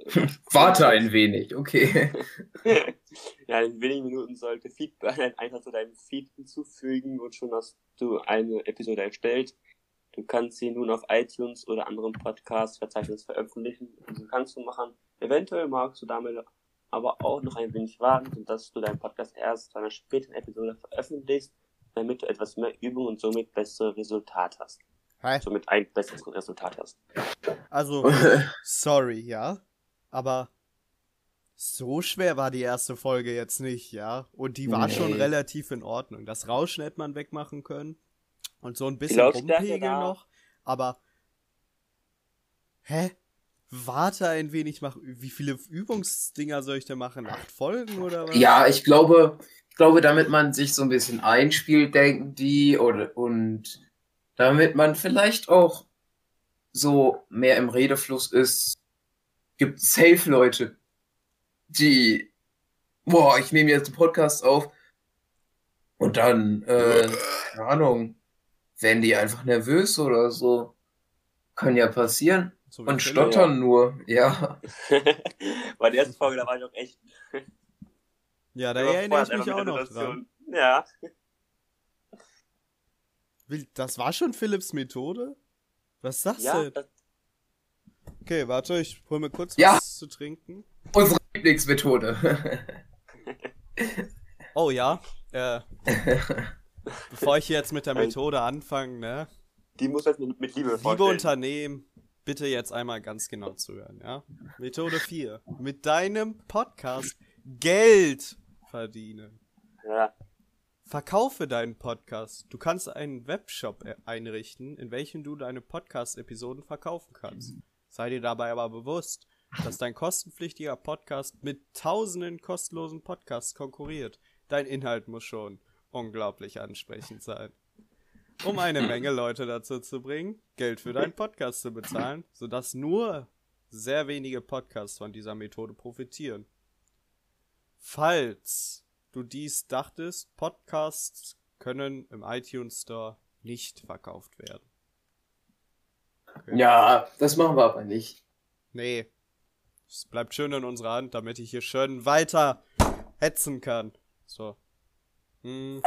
[LAUGHS] Warte ein wenig, okay. [LAUGHS] ja, in wenigen Minuten sollte Feedburner einfach zu deinem Feed hinzufügen und schon hast du eine Episode erstellt. Du kannst sie nun auf iTunes oder anderen Podcast-Verzeichnissen veröffentlichen. Also kannst du machen. Eventuell magst du damit aber auch noch ein wenig warten, sodass du deinen Podcast erst zu einer späteren Episode veröffentlichst, damit du etwas mehr Übung und somit bessere Resultat hast. Hä? Somit ein besseres Resultat hast. Also, [LAUGHS] sorry, ja. Aber so schwer war die erste Folge jetzt nicht, ja. Und die war Nee. schon relativ in Ordnung. Das Rauschen hätte man wegmachen können. Und so ein bisschen rumpegeln noch. Aber. Hä? Warte ein wenig, mach. Wie viele Übungsdinger soll ich denn machen? Acht Folgen oder was? Ja, ich glaube, ich glaube, damit man sich so ein bisschen einspielt, denken die, oder, und damit man vielleicht auch so mehr im Redefluss ist, gibt safe Leute, die, boah, ich nehme jetzt einen Podcast auf und dann, äh, keine Ahnung, werden die einfach nervös oder so. Kann ja passieren. So Und Philipp. stottern nur, ja. [LAUGHS] Bei der ersten Folge, da war ich auch echt. Ja, da erinnere ich mich auch noch dran. Situation. Ja. Das war schon Philipps Methode? Was sagst Ja, du? das, Okay, warte, ich hol mir kurz Ja. was zu trinken. Unsere Lieblingsmethode. [LAUGHS] Oh ja, äh, bevor ich jetzt mit der Methode anfange, ne? die muss halt mit, mit Liebe Liebe vorstellen. Unternehmen, bitte jetzt einmal ganz genau zuhören, ja? Methode 4. Mit deinem Podcast Geld verdienen. Ja. Verkaufe deinen Podcast. Du kannst einen Webshop äh, einrichten, in welchem du deine Podcast-Episoden verkaufen kannst. Sei dir dabei aber bewusst, [LAUGHS] dass dein kostenpflichtiger Podcast mit tausenden kostenlosen Podcasts konkurriert. Dein Inhalt muss schon unglaublich ansprechend sein. Um eine [LAUGHS] Menge Leute dazu zu bringen, Geld für deinen Podcast zu bezahlen, sodass nur sehr wenige Podcasts von dieser Methode profitieren. Falls du dies dachtest, Podcasts können im iTunes Store nicht verkauft werden. Okay. Ja, das machen wir aber nicht. Nee. Es bleibt schön in unserer Hand, damit ich hier schön weiter hetzen kann. So. Hm.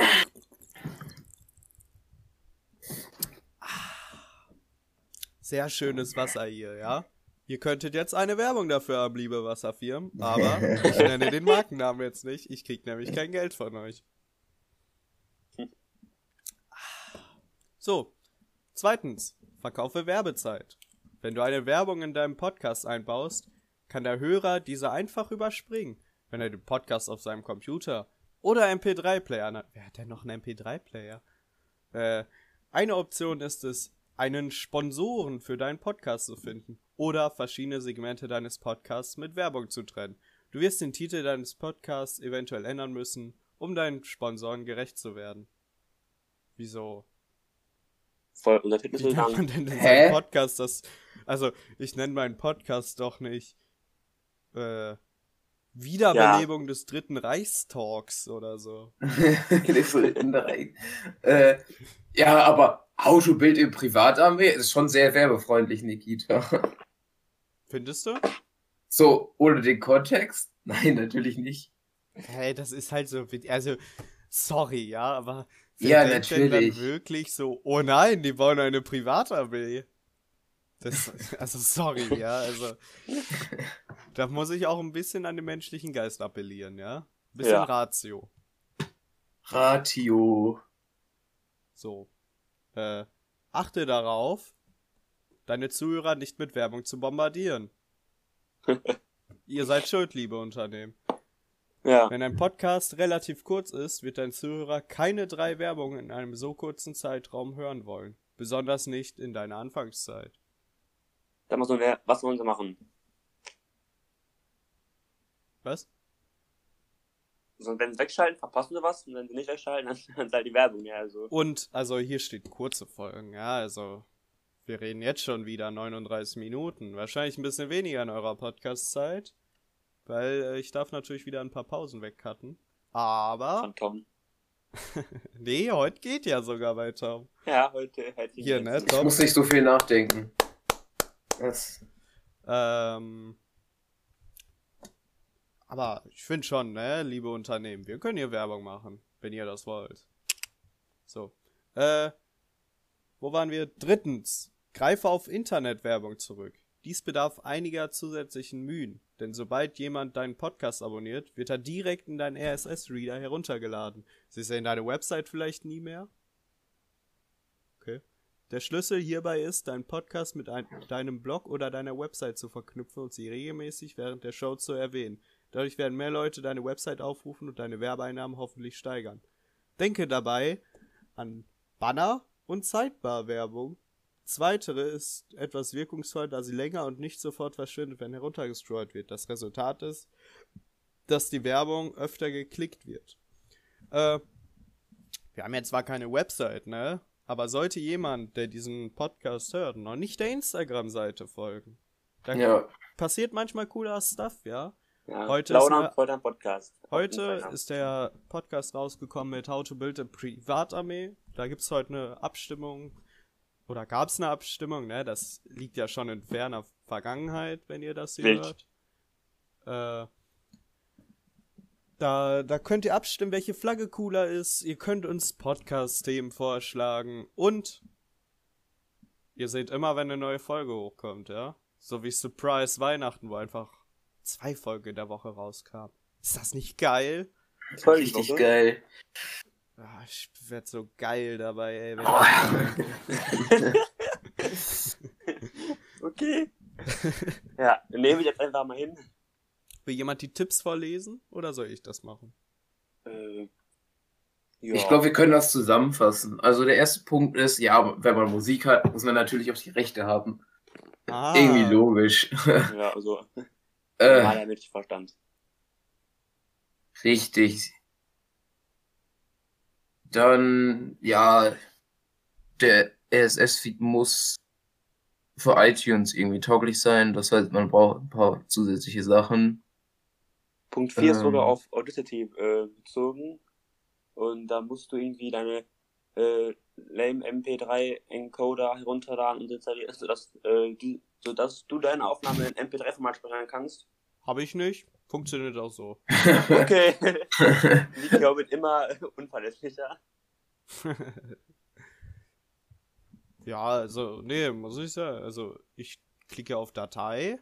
Sehr schönes Wasser hier, ja? Ihr könntet jetzt eine Werbung dafür haben, liebe Wasserfirmen, aber [LAUGHS] ich nenne den Markennamen jetzt nicht. Ich krieg nämlich kein Geld von euch. So, zweitens, verkaufe Werbezeit. Wenn du eine Werbung in deinem Podcast einbaust, kann der Hörer diese einfach überspringen, wenn er den Podcast auf seinem Computer oder MP3-Player, na, wer hat denn noch einen MP3-Player? Äh, eine Option ist es, einen Sponsoren für deinen Podcast zu finden oder verschiedene Segmente deines Podcasts mit Werbung zu trennen. Du wirst den Titel deines Podcasts eventuell ändern müssen, um deinen Sponsoren gerecht zu werden. Wieso? Voll Wie unter nennt man denn Podcast das? Also, ich nenne meinen Podcast doch nicht äh, Wiederbelebung des Dritten Reichstalks oder so. [LAUGHS] Äh, ja, aber Autobild im Privatarmee ist schon sehr werbefreundlich, Nikita. Findest du? So, ohne den Kontext? Nein, natürlich nicht. Hey, das ist halt so. Also, sorry, ja, aber. Ja, denkt denn natürlich. Dann wirklich so, oh nein, die bauen eine Privatarmee. Das, [LAUGHS] also, sorry, ja, also. Da muss ich auch ein bisschen an den menschlichen Geist appellieren, ja? Ein bisschen Ja. Ratio. Ratio. So. Äh, achte darauf, deine Zuhörer nicht mit Werbung zu bombardieren. [LAUGHS] Ihr seid schuld, liebe Unternehmen. Ja. Wenn ein Podcast relativ kurz ist, wird dein Zuhörer keine drei Werbungen in einem so kurzen Zeitraum hören wollen. Besonders nicht in deiner Anfangszeit. Da muss man, was wollen sie machen? Was? So, wenn sie wegschalten, verpassen sie was. Und wenn sie nicht wegschalten, [LAUGHS] dann, dann halt die Werbung. Ja, also. Und, also hier steht kurze Folgen, ja, also wir reden jetzt schon wieder 39 Minuten. Wahrscheinlich ein bisschen weniger in eurer Podcast-Zeit, weil äh, ich darf natürlich wieder ein paar Pausen wegcutten. Aber, Von Tom. [LAUGHS] nee, heute geht ja sogar bei Tom. Ja, heute hätte ich. Hier, ne, Ich Tom? muss nicht so viel nachdenken. Das, Ähm, aber ich finde schon, ne, liebe Unternehmen, wir können hier Werbung machen, wenn ihr das wollt. So. Äh, wo waren wir? Drittens, greife auf Internetwerbung zurück. Dies bedarf einiger zusätzlichen Mühen, denn sobald jemand deinen Podcast abonniert, wird er direkt in deinen RSS-Reader heruntergeladen. Siehst du in deine Website vielleicht nie mehr? Okay. Der Schlüssel hierbei ist, deinen Podcast mit ein, deinem Blog oder deiner Website zu verknüpfen und sie regelmäßig während der Show zu erwähnen. Dadurch werden mehr Leute deine Website aufrufen und deine Werbeeinnahmen hoffentlich steigern. Denke dabei an Banner und Sidebar-Werbung. Zweitere ist etwas wirkungsvoll, da sie länger und nicht sofort verschwindet, wenn heruntergestreut wird. Das Resultat ist, dass die Werbung öfter geklickt wird. Äh, wir haben jetzt zwar keine Website, ne? Aber sollte jemand, der diesen Podcast hört, noch nicht der Instagram-Seite folgen, dann Ja. passiert manchmal cooler Stuff, ja. Ja, Heute ist eine- Podcast. Heute ist der Podcast rausgekommen mit How to Build a Privatarmee. Da gibt's heute eine Abstimmung. Oder gab's eine Abstimmung, ne? Das liegt ja schon in ferner Vergangenheit, wenn ihr das hier Wild. hört. Äh, da, da könnt ihr abstimmen, welche Flagge cooler ist. Ihr könnt uns Podcast-Themen vorschlagen. Und ihr seht immer, wenn eine neue Folge hochkommt, ja? So wie Surprise Weihnachten, wo einfach zwei Folgen in der Woche rauskamen. Ist das nicht geil? Voll die Richtig Woche. geil. Ah, ich werd so geil dabei, ey. Wenn Oh. ich. [LAUGHS] Okay. [LAUGHS] ja, dann nehmen wir jetzt einfach mal hin. Will jemand die Tipps vorlesen oder soll ich das machen? Äh, ja. Ich glaube, wir können das zusammenfassen. Also der erste Punkt ist, ja, wenn man Musik hat, muss man natürlich auch die Rechte haben. Ah, Irgendwie logisch. Ja, also, äh, normaler Menschenverstand. richtig. Dann, ja, der RSS-Feed muss für iTunes irgendwie tauglich sein. Das heißt, man braucht ein paar zusätzliche Sachen. Punkt 4 ist Ähm. sogar auf Audacity äh, bezogen. Und da musst du irgendwie deine äh, lame MP3 Encoder herunterladen und installieren, sodass, äh, du, sodass du deine Aufnahme in MP3-Format speichern kannst. Hab ich nicht. Funktioniert auch so. [LAUGHS] Okay. [LAUGHS] Video wird immer unverlässlicher. [LAUGHS] ja, also, nee, muss ich sagen. Also, ich klicke auf Datei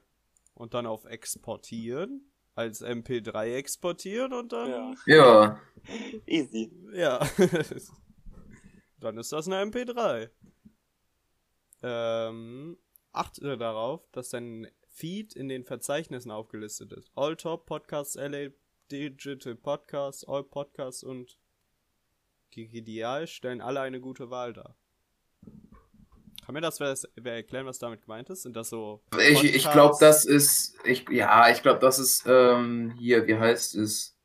und dann auf Exportieren. Als MP3 exportieren und dann. Ja. ja, Easy. Ja. Dann ist das eine MP3. Ähm, achte darauf, dass dein Feed in den Verzeichnissen aufgelistet ist. All Top Podcasts, LA Digital Podcasts, All Podcasts und Gigidial stellen alle eine gute Wahl dar. Kann mir das wer, wer erklären, was damit gemeint ist? Sind das so. ich, ich glaube, das ist, ich, ja, ich glaube, das ist, ähm, hier, wie heißt es?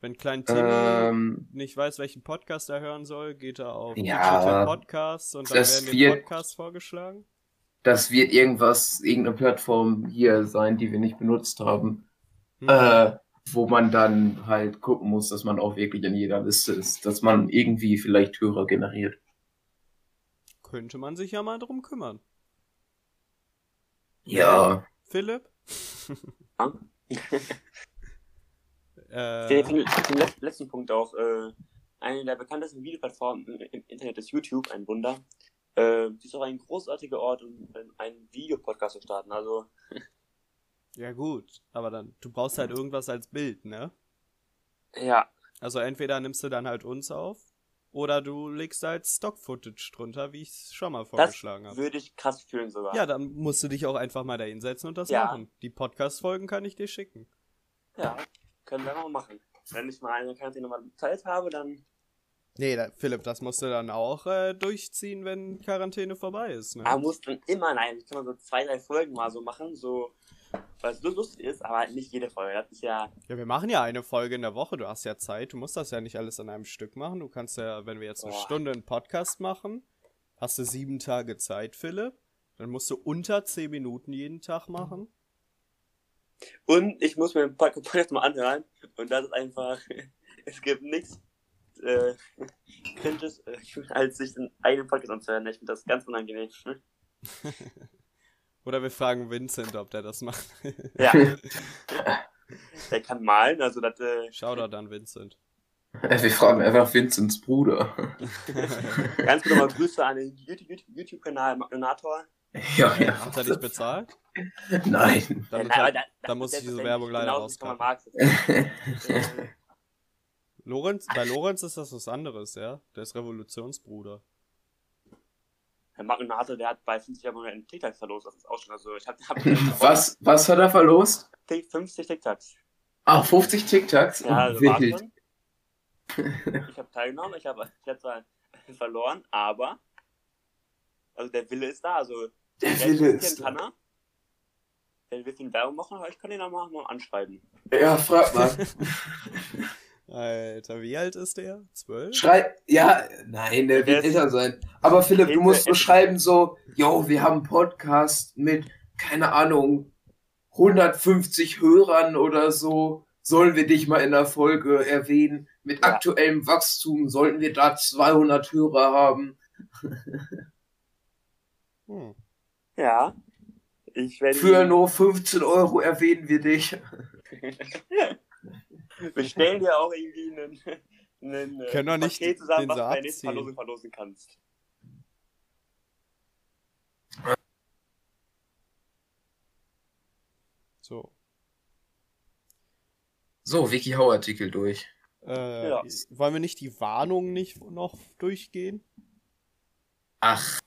Wenn Klein Timmy Ähm, nicht weiß, welchen Podcast er hören soll, geht er auf Ja, Digital Podcasts und dann werden den wird- Podcasts vorgeschlagen. Das wird irgendwas, irgendeine Plattform hier sein, die wir nicht benutzt haben, Hm. äh, wo man dann halt gucken muss, dass man auch wirklich in jeder Liste ist, dass man irgendwie vielleicht Hörer generiert. Könnte man sich ja mal drum kümmern. Ja, Philipp? Ja. [LAUGHS] äh, Den, den, den let- letzten Punkt auch. Äh, eine der bekanntesten Videoplattformen im Internet ist YouTube, ein Wunder. Äh, die ist auch ein großartiger Ort, um einen Videopodcast zu starten. Also, [LAUGHS] ja gut, aber dann, du brauchst halt irgendwas als Bild, ne? ja, Also entweder nimmst du dann halt uns auf, oder du legst halt Stock-Footage drunter, wie ich es schon mal vorgeschlagen habe. würde ich krass fühlen sogar. Ja, dann musst du dich auch einfach mal da hinsetzen und das Ja. machen. Die Podcast-Folgen kann ich dir schicken. Ja, können wir mal machen. Wenn ich mal eine Quarantäne mal Zeit habe, dann. Nee, da, Philipp, das musst du dann auch äh, durchziehen, wenn Quarantäne vorbei ist, ne? Aber muss dann immer, nein, ich kann mal so zwei, drei Folgen mal so machen, so, weil es lustig ist, aber nicht jede Folge. Das ist ja, Ja, wir machen ja eine Folge in der Woche. Du hast ja Zeit. Du musst das ja nicht alles an einem Stück machen. Du kannst ja, wenn wir jetzt eine Boah. Stunde einen Podcast machen, hast du sieben Tage Zeit, Philipp. Dann musst du unter zehn Minuten jeden Tag machen. Und ich muss mir den Pod- Podcast mal anhören. Und das ist einfach, [LAUGHS] es gibt nichts äh, Cringes, äh, [LAUGHS] als sich den eigenen Podcast anzuhören. Ich finde das ganz unangenehm. [LAUGHS] Oder wir fragen Vincent, ob der das macht. Ja. [LAUGHS] Der kann malen, also das, äh, Shoutout an Vincent. wir fragen einfach Vincents Bruder. ganz genau mal Grüße an den YouTube- YouTube- YouTube-Kanal Magnonator. ja, ja. Hat er dich bezahlt? Nein. Dann, Ja, dann, da- das muss ich diese Werbung leider genauso, wie man rauscutten. mag. Äh, Lorenz, bei [LAUGHS] Lorenz ist das was anderes, ja? Der ist Revolutionsbruder. Herr Magnonator, der hat bei 50 Abonnenten TikToks verlost, das ist auch schon, also ich hab, hab [LAUGHS] Was, was hat er verlost? 50 TikToks. Ah, 50 TikToks? Ja, also Wild. [LAUGHS] Ich habe teilgenommen, ich habe ich hab zwar verloren, aber also der Wille ist da. Also Der Wille ist da. Tanner. Der will viel Werbung machen, aber ich kann ihn auch mal mal anschreiben. Ja, frag mal. Alter, wie alt ist der? Zwölf? Schrei, ja, nein, der wird älter sein. Aber Philipp, du musst so schreiben so, yo, wir haben einen Podcast mit, keine Ahnung, 150 Hörern oder so. Sollen wir dich mal in der Folge erwähnen? Mit Ja. aktuellem Wachstum sollten wir da 200 Hörer haben. Hm. Ja. Ich werde Für nur 15 Euro erwähnen wir dich. [LAUGHS] Wir stellen dir auch irgendwie einen, einen äh, Können doch nicht Paket zusammen, den was so du bei der nächsten. Verlosung verlosen kannst. So. So, Wiki-Hau-Artikel durch. Äh, Ja. Wollen wir nicht die Warnung nicht noch durchgehen? Ach.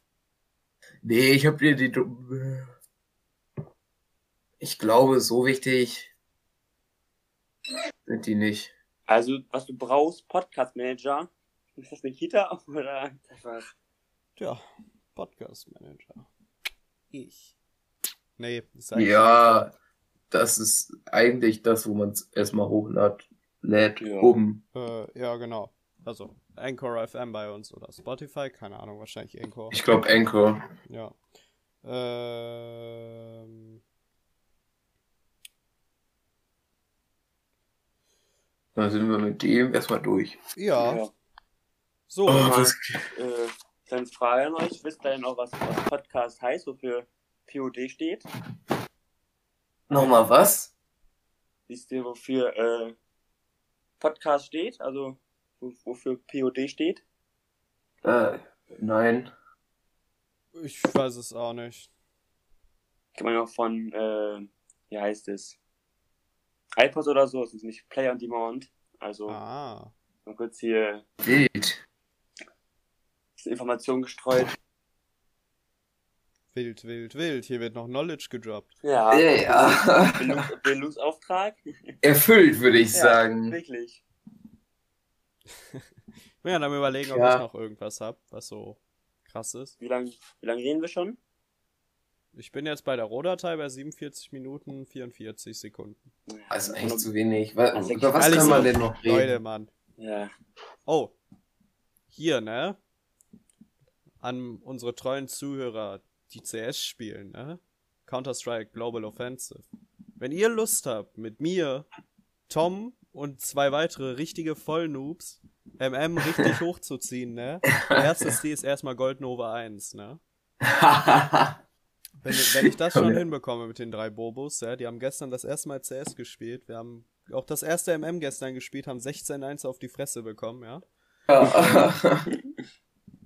Nee, ich hab dir die. Ich glaube, so wichtig sind die nicht. Also, was du brauchst, Podcast Manager. Ist das eine Kita oder was? Tja, Podcast Manager. Ich. Nee, ist eigentlich Ja, das ist eigentlich das, wo man es erstmal hochlädt, lädt, Ja. um. Äh, ja, genau. Also, Anchor FM bei uns oder Spotify, keine Ahnung, wahrscheinlich Anchor. Ich glaube, Anchor. Ja. Ähm, Dann sind wir mit dem erstmal durch. ja. So, Oh, mal. das, Äh, dann Frage an euch. Wisst ihr denn auch, was, was Podcast heißt, wofür POD steht? Nochmal was? Wisst ihr, wofür äh, Podcast steht? Also, wo- wofür POD steht? Äh, nein. ich weiß es auch nicht. Kann man auch von, äh, wie heißt es? iPods oder so, es ist nicht Play on Demand. Also, Ah. mal kurz hier Wild. Informationen gestreut. Wild, wild, wild. Hier wird noch Knowledge gedroppt. Ja, Ja. Belus- Belus-Auftrag. Erfüllt, würde ich Ja, sagen. Wirklich. Ich bin ja dann überlegen, ob Ja. ich noch irgendwas hab, was so krass ist. Wie lange wie lang reden wir schon? Ich bin jetzt bei der Rohdatei bei 47 Minuten 44 Sekunden. Das ist eigentlich zu wenig. Was, Also, über was kann man denn noch Leute, reden? Mann. Ja. Oh. Hier, ne? An unsere treuen Zuhörer, die CS spielen, ne? Counter-Strike Global Offensive. Wenn ihr Lust habt, mit mir, Tom und zwei weitere richtige Vollnoobs MM richtig [LAUGHS] hochzuziehen, ne? Der erste Stil ist erstmal Gold Nova 1, ne? [LAUGHS] Wenn, wenn ich das [LAUGHS] schon Okay. hinbekomme mit den drei Bobos, ja, die haben gestern das erste Mal CS gespielt, wir haben auch das erste MM gestern gespielt, haben 16-1 auf die Fresse bekommen, ja. [LAUGHS]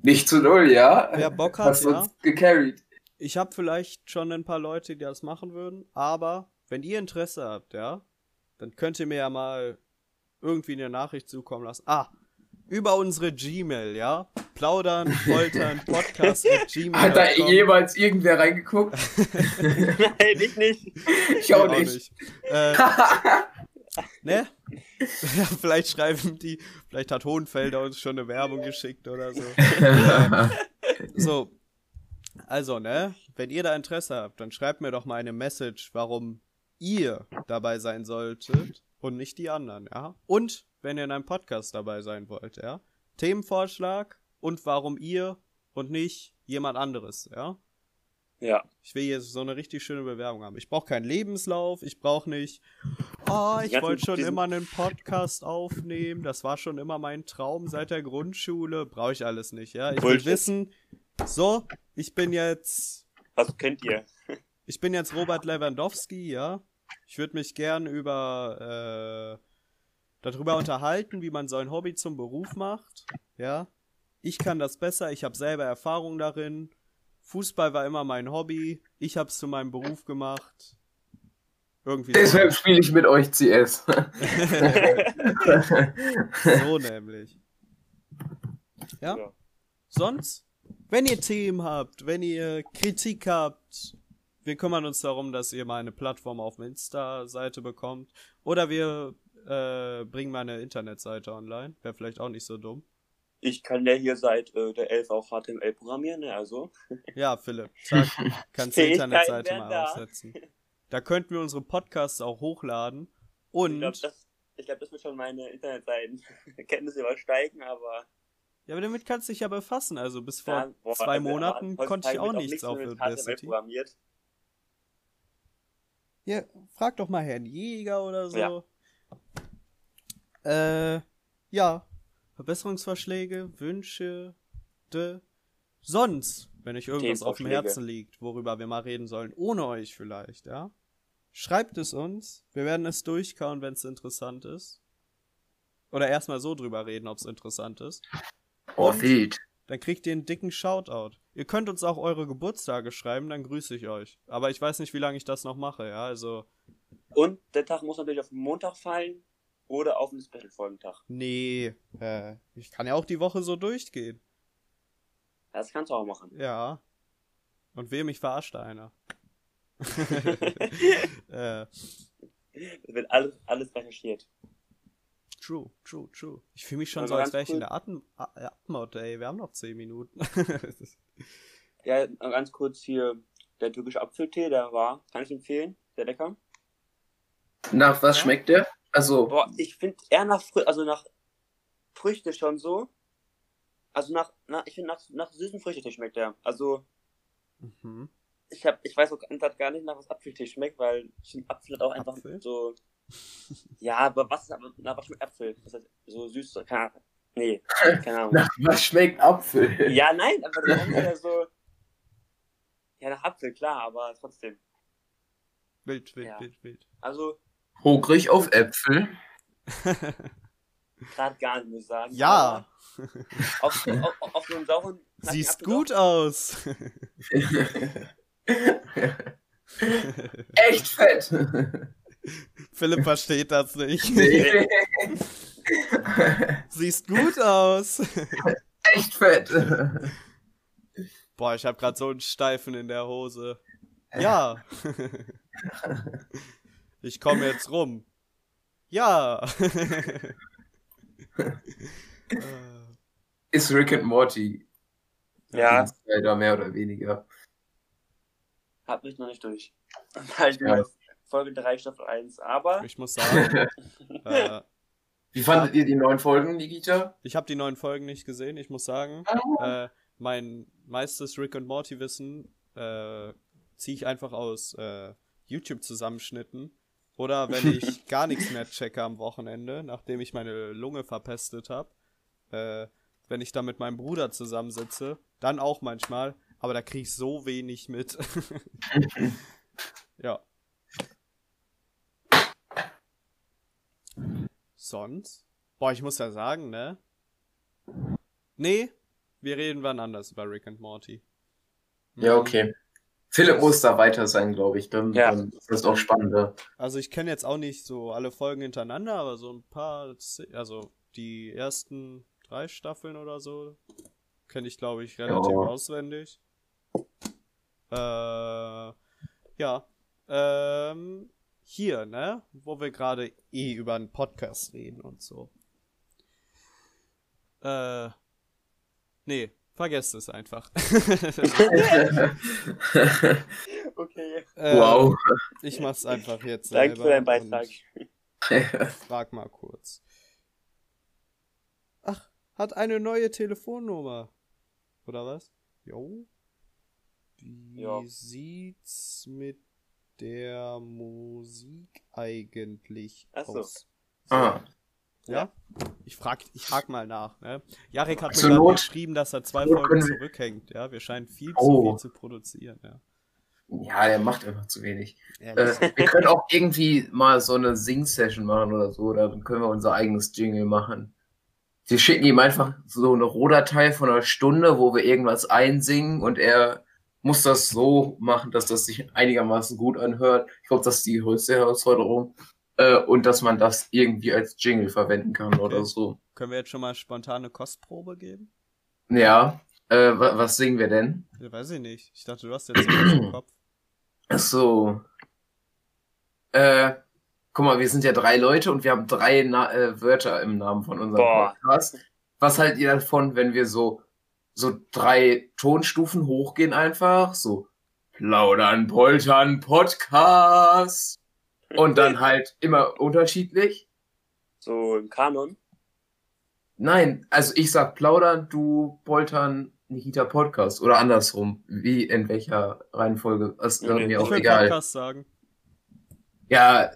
Nicht zu null, ja? Wer Bock hat, Hast ja. uns gecarried. Ich habe vielleicht schon ein paar Leute, die das machen würden, aber wenn ihr Interesse habt, ja, dann könnt ihr mir ja mal irgendwie eine Nachricht zukommen lassen. Ah, über unsere Gmail, ja? Plaudern, foltern, [LAUGHS] Podcast at Gmail. Hat da jemals irgendwer reingeguckt? [LAUGHS] Nein, ich nicht. Ich auch nicht. Äh, [LAUGHS] ne? Ja, vielleicht schreiben die, vielleicht hat Hohenfelder uns schon eine Werbung geschickt oder so. So, also, ne, wenn ihr da Interesse habt, dann schreibt mir doch mal eine Message, warum ihr dabei sein solltet und nicht die anderen, ja? Und wenn ihr in einem Podcast dabei sein wollt, ja? Themenvorschlag und warum ihr und nicht jemand anderes, ja? Ja. Ich will hier so eine richtig schöne Bewerbung haben. Ich brauche keinen Lebenslauf, ich brauche nicht, oh, ich wollte schon immer einen Podcast aufnehmen, das war schon immer mein Traum seit der Grundschule, brauche ich alles nicht, ja? Ich will Bullshit. wissen, so, ich bin jetzt, Was könnt ihr? ich bin jetzt Robert Lewandowski, ja? Ich würde mich gern über, äh, darüber unterhalten, wie man so ein Hobby zum Beruf macht, ja? Ich kann das besser, ich habe selber Erfahrung darin. Fußball war immer mein Hobby. Ich habe es zu meinem Beruf gemacht. Irgendwie so. Deshalb spiele ich mit euch CS. [LAUGHS] so nämlich. Ja? Ja. Sonst, wenn ihr Themen habt, wenn ihr Kritik habt, wir kümmern uns darum, dass ihr mal eine Plattform auf Insta-Seite bekommt. Oder wir äh, bringen mal eine Internetseite online. Wäre vielleicht auch nicht so dumm. Ich kann ja hier seit äh, der 11 auch HTML programmieren, ne? Also. [LAUGHS] Ja, Philipp, zack, kannst die Internetseite mal da. aufsetzen. Da könnten wir unsere Podcasts auch hochladen. Ich Und, glaube, das, ich glaub, das wird schon meine Internetseiten-Kenntnisse [LAUGHS] übersteigen, aber. ja, aber damit kannst du dich ja befassen. Also bis vor Ja, boah, zwei also, Monaten konnte ich auch nichts auf HTML programmiert. Ja, frag doch mal Herrn Jäger oder so. Ja. Äh, ja. Verbesserungsvorschläge, Wünsche, de. Sonst, wenn euch irgendwas auf dem. Herzen liegt, worüber wir mal reden sollen, ohne euch vielleicht, ja? Schreibt es uns. Wir werden es durchkauen, wenn es interessant ist. Oder erstmal so drüber reden, ob es interessant ist. Oh, Und- wild. Dann kriegt ihr einen dicken Shoutout. Ihr könnt uns auch eure Geburtstage schreiben, dann grüße ich euch. Aber ich weiß nicht, wie lange ich das noch mache, ja, also. Und der Tag muss natürlich auf den Montag fallen oder auf den Special-Folgentag. Nee, äh, ich kann ja auch die Woche so durchgehen. Das kannst du auch machen. Ja. Und wehe, mich verarscht einer. [LAUGHS] [LAUGHS] äh, Es wird alles, alles recherchiert. True, true, true. Ich fühle mich schon Aber so, als wäre ich in der Atem Atmod, ey. Wir haben noch 10 Minuten. [LAUGHS] Ja, ganz kurz hier, der türkische Apfeltee, der war, kann ich empfehlen, sehr lecker. Nach was Ja? schmeckt der? Also, Boah, ich finde eher nach Frü also nach Früchte schon so. Also nach, nach ich finde nach, nach süßen Früchtetee schmeckt der. Also mhm. ich hab, ich weiß auch gar nicht, nach was Apfeltee schmeckt, weil ich finde Apfel hat auch einfach Apfel? so. Ja, aber was, aber, nach was schmeckt Apfel? Das heißt, so süß, so- keine Ahnung. Nee, keine Ahnung. [LAUGHS] nach was schmeckt Apfel? Ja, nein, aber das ist ja so. Ja, nach Apfel, klar, aber trotzdem. Wild, wild, Ja. wild, wild. Also, Hungrig auf Äpfel. [LAUGHS] gerade gar nicht, muss ich sagen. ja, Auf, auf, auf so einem sauren. [LAUGHS] siehst Apfel gut aus. Echt fett. [LAUGHS] Philipp versteht das nicht. Nee. Siehst gut aus. [LAUGHS] Echt fett. Boah, ich hab grad so einen Steifen in der Hose. Ja. Ich komme jetzt rum. Ja. Äh, [LAUGHS] Ist Rick and Morty. Ja, Leider mehr oder weniger. hab mich noch nicht durch. Halt Ja. Folge 3, Staffel 1. Aber ich muss sagen, [LAUGHS] äh, Wie fandet ihr die neuen Folgen, Nikita? ich habe die neuen Folgen nicht gesehen. Ich muss sagen, Ah. äh, mein meistes Rick und Morty Wissen äh, ziehe ich einfach aus äh, YouTube Zusammenschnitten oder wenn ich [LAUGHS] gar nichts mehr checke am Wochenende, nachdem ich meine Lunge verpestet habe, äh, wenn ich da mit meinem Bruder zusammensitze, dann auch manchmal, aber da krieg ich so wenig mit. [LAUGHS] ja. Sonst? Boah, ich muss ja sagen, ne? Nee, wir reden wann anders über Rick and Morty. Ja, Mhm. okay. Philipp muss da weiter sein, glaube ich. Dann, Ja. dann ist das auch spannender. Also ich kenne jetzt auch nicht so alle Folgen hintereinander, aber so ein paar, also die ersten drei Staffeln oder so, kenne ich glaube ich relativ Ja. auswendig. Äh, ja. Ähm, hier, ne? Wo wir gerade eh über einen Podcast reden und so. Äh, nee, vergesst es einfach. [LAUGHS] okay. Äh, wow. Ich mach's einfach jetzt Danke selber für deinen Beitrag. [LAUGHS] Frag mal kurz. Ach, hat eine neue Telefonnummer. Oder was? Jo. Wie Ja. sieht's mit der Musik eigentlich Ach so. aus? Ah. Ja? Ich frag, ich hak mal nach, ne? Jarek hat mir Not- geschrieben, dass er zwei Not Folgen zurückhängt, ja? Wir scheinen viel Oh. zu viel zu produzieren, ja. Ja, der macht einfach zu wenig. Ehrlich. Äh, wir können auch irgendwie mal so eine Sing-Session machen oder so. Oder dann können wir unser eigenes Jingle machen. Wir schicken ihm einfach so eine Rohdatei von einer Stunde, wo wir irgendwas einsingen und er muss das so machen, dass das sich einigermaßen gut anhört. Ich glaube, das ist die größte Herausforderung. Äh, und dass man das irgendwie als Jingle verwenden kann oder so. Können wir jetzt schon mal spontane Kostprobe geben? Ja. Äh, wa was singen wir denn? Ja, weiß ich nicht. Ich dachte, du hast jetzt was im Kopf. Ach so. Äh, guck mal, wir sind ja drei Leute und wir haben drei Na äh, Wörter im Namen von unserem Boah. Podcast. Was haltet ihr davon, wenn wir so, so drei Tonstufen hochgehen einfach? So, plaudern, poltern, Podcast. Und dann [LAUGHS] halt immer unterschiedlich? So im Kanon. Nein, also ich sag plaudern, du poltern, Nikita Podcast. Oder andersrum. Wie, in welcher Reihenfolge? Ist Nee, mir Ich auch egal. Podcast sagen. Ja,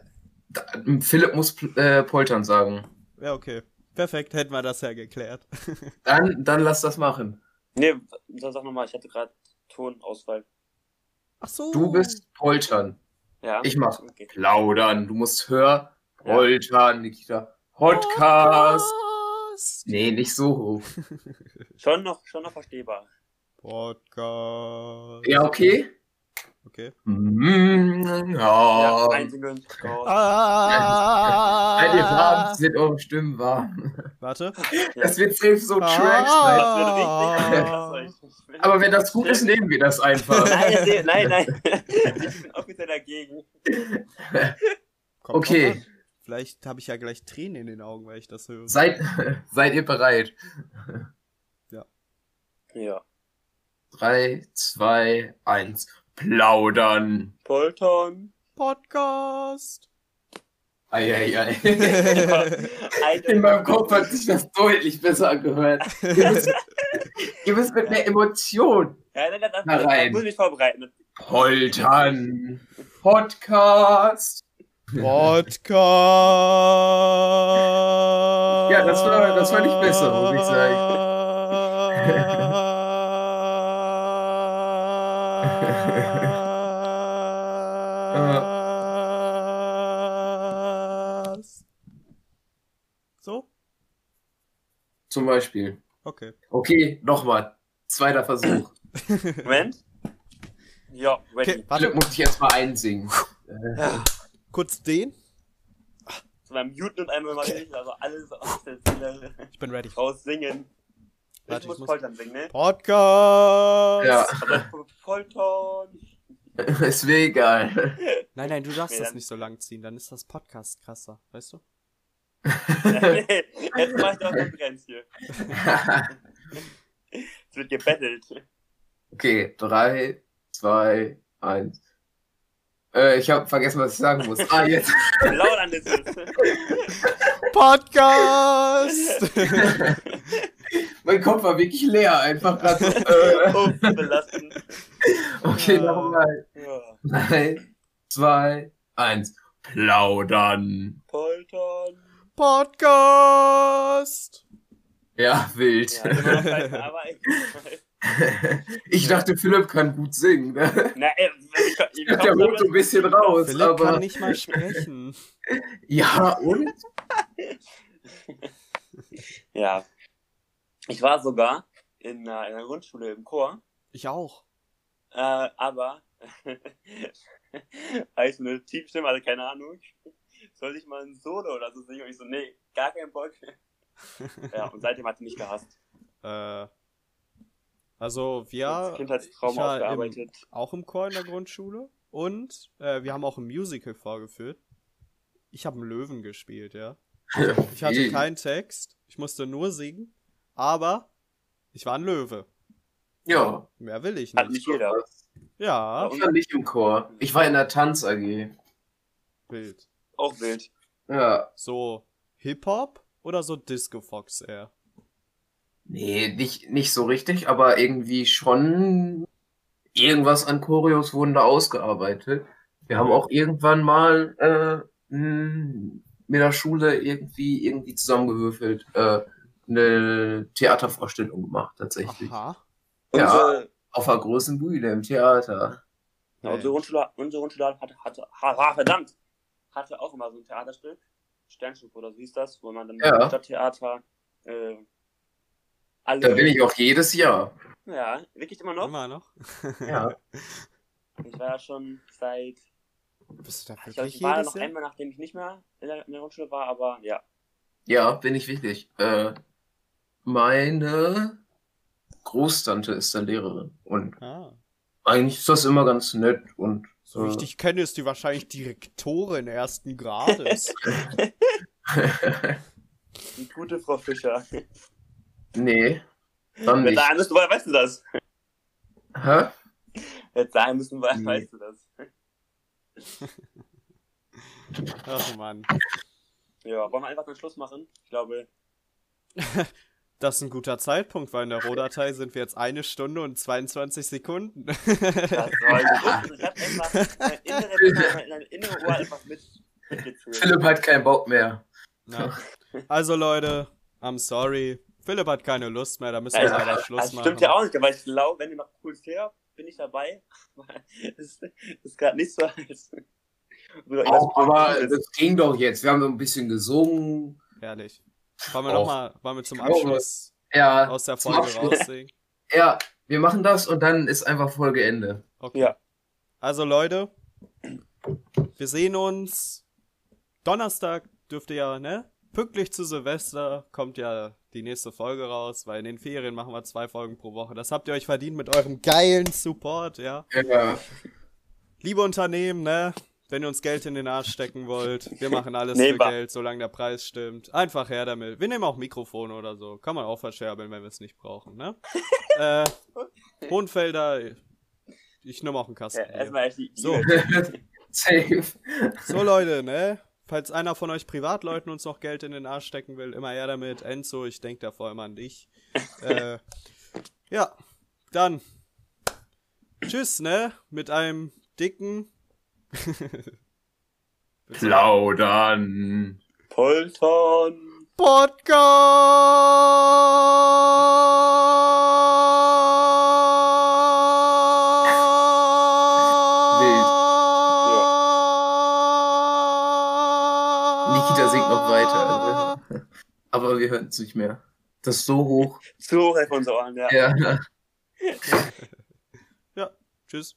da, Philipp muss äh, poltern sagen. Ja, okay. Perfekt, hätten wir das ja geklärt. [LAUGHS] Dann, dann lass das machen. Nee, sag nochmal, ich hatte gerade Tonausfall. Ach so. Du bist poltern. Ja. Ich mach Okay. plaudern. Du musst hör, poltern, Nikita. Podcast. Podcast. Nee, nicht so hoch. Schon noch, schon noch verstehbar. Podcast. Ja, okay. Okay. Mm, Ja, ja. einsingen. Go. Ah. Seid ihr warm? Sind eure Stimmen warm? Warte. [LAUGHS] Das wird safe so Ah. Trash sein. Krass. [LAUGHS] Aber wenn das gut ist, nehmen wir das einfach. Nein, nein, nein. [LAUGHS] Ich bin offiziell dagegen. Komm, Okay. komm. Vielleicht habe ich ja gleich Tränen in den Augen, weil ich das höre. Seid, seid ihr bereit? Ja. Drei, zwei, eins. Plaudern. Polton. Podcast. Eieiei. Alter. [LAUGHS] [LAUGHS] In meinem Kopf hat sich das deutlich besser angehört. [LAUGHS] Ihr müsst, ihr müsst mit mehr Emotion Ja, nein, nein, das, Na das, rein. muss ich mich vorbereiten. poltern. Podcast. Podcast. Ja, das war- das war nicht besser, muss ich sagen. Sagen. so? Zum Beispiel. Okay. Okay, nochmal. Zweiter Versuch. [LAUGHS] Moment. Ja, ready. Okay, warte. muss ich jetzt mal einsingen. Äh, Ja. Kurz den. Beim Muten und einmal mal nicht, also alles aus der Seele Ich bin ready. raus singen. Ich Warte, ich muss muss- Poltern singen, ne? Podcast. Ja, Aber Poltern. [LAUGHS] ist mir egal. [LAUGHS] Nein, nein, du darfst Nee, das nicht so lang ziehen, dann ist das Podcast krasser, weißt du? nee, jetzt mach ich doch Konkurrenz hier. [LAUGHS] Es wird gebettelt. Okay, drei, zwei, eins. Äh, ich habe vergessen, was ich sagen muss. Ah, jetzt. Laut an das ist. Podcast! Mein Kopf war wirklich leer, einfach grad so, [LAUGHS] äh. Oh, belastend. Okay, Ja. nochmal. Ja. Drei, zwei, eins. Plaudern. Poltern. Podcast! Ja, wild. Ja, aber [LAUGHS] ich. Dachte, Philipp kann gut singen. Ne? Na, ey, ich, ich, ich Der holt so ein bisschen raus, Philipp aber. kann nicht mal sprechen. [LAUGHS] Ja, und? Ja. Ich war sogar in, einer- in einer Grundschule im Chor, Ich auch. äh, aber [LAUGHS] heißt eine Teamstimme, also keine Ahnung. Soll ich mal ein Solo oder so singen? Und ich so, nee, gar keinen Bock. [LAUGHS] Ja, und seitdem hat sie mich gehasst. Äh, also wir Kindheitstraum ich war im, aufgearbeitet. auch im Chor in der Grundschule und äh, wir haben auch ein Musical vorgeführt. Ich habe einen Löwen gespielt, ja. [LAUGHS] Ich hatte keinen Text, ich musste nur singen, aber ich war ein Löwe. Ja. Mehr will ich Hat nicht. nicht jeder. Ja, Ich war nicht im Chor. Ich war in der Tanz AG. Bild. Auch wild. Ja. So Hip-Hop oder so Disco Fox eher? Nee, nicht, nicht so richtig, aber irgendwie schon irgendwas an Choreos wurden da ausgearbeitet. Wir haben auch irgendwann mal äh, mit der Schule irgendwie irgendwie zusammengewürfelt äh, eine Theatervorstellung gemacht, tatsächlich. Aha. Ja. Unsere, Auf einer großen Bühne im Theater. ja, unsere Grundschule, unsere Grundschule hatte, hatte, ha, ha, verdammt, hatte auch immer so ein Theaterstück. Sternstück oder so hieß das, wo man dann Ja. im Stadttheater äh, alle. Da bin ich auch jedes Jahr. Ja, wirklich immer noch. Immer noch? [LAUGHS] Ja. Ich war ja schon seit. Bist du da Ich glaube, wirklich ich war da jedes noch Jahr? einmal, nachdem ich nicht mehr in der, in der Grundschule war, aber ja. Ja, bin ich wirklich. Äh, meine Großtante ist da Lehrerin und Ah, eigentlich ist das immer ganz nett und So wie ich dich kenne, ist die wahrscheinlich Direktorin ersten Grades. [LAUGHS] Die gute Frau Fischer. nee. Dann nicht. da müssen wir, weißt du das? Hä? Jetzt sagen müssen wir, Nee. weißt du das? Ach man. Ja, wollen wir einfach den Schluss machen? Ich glaube, [LAUGHS] Das ist ein guter Zeitpunkt, weil in der Rohdatei sind wir jetzt eine Stunde und 22 Sekunden. das [LAUGHS] so. Ich hab einfach mein innere, mein innere Ohr einfach mit, mitgezählt. Philipp hat keinen Bock mehr. Ja. Also Leute, I'm sorry. Philipp hat keine Lust mehr, da müssen wir Also, leider Schluss das machen. stimmt ja auch nicht, weil ich glaube, wenn du noch cool her, bin ich dabei. [LAUGHS] Das ist, gerade nicht so als. Auch, aber das ging doch jetzt. Wir haben so ein bisschen gesungen. Herrlich. Wollen wir nochmal, wollen wir zum Abschluss Ja, aus der zum Folge Abschluss. raussingen? ja, wir machen das und dann ist einfach Folgeende. Okay. Ja. Also Leute, wir sehen uns Donnerstag dürfte ja, ne? Pünktlich zu Silvester kommt ja die nächste Folge raus, weil in den Ferien machen wir zwei Folgen pro Woche. Das habt ihr euch verdient mit eurem geilen Support, ja? Ja. Liebe Unternehmen, ne? Wenn ihr uns Geld in den Arsch stecken wollt, wir [LAUGHS] machen alles Nehmen für. Geld, solange der Preis stimmt. Einfach her damit. Wir nehmen auch Mikrofone oder so. Kann man auch verscherbeln, wenn wir es nicht brauchen, ne? [LAUGHS] äh, Hohenfelder, ich nehme auch einen Kasten. Ja, erstmal echt die. So. [LAUGHS] Safe. So Leute, ne? Falls einer von euch Privatleuten uns noch Geld in den Arsch stecken will, immer her damit. Enzo, ich denke da vor allem an dich. äh, ja, dann tschüss, ne? Mit einem dicken [LAUGHS] Plaudern. Polton. Podcast. Nikita singt noch weiter. [LAUGHS] Aber wir hören es nicht mehr. Das ist so hoch. Zu hoch auf unsere Ohren, ja. Ja. [LAUGHS] Ja, tschüss.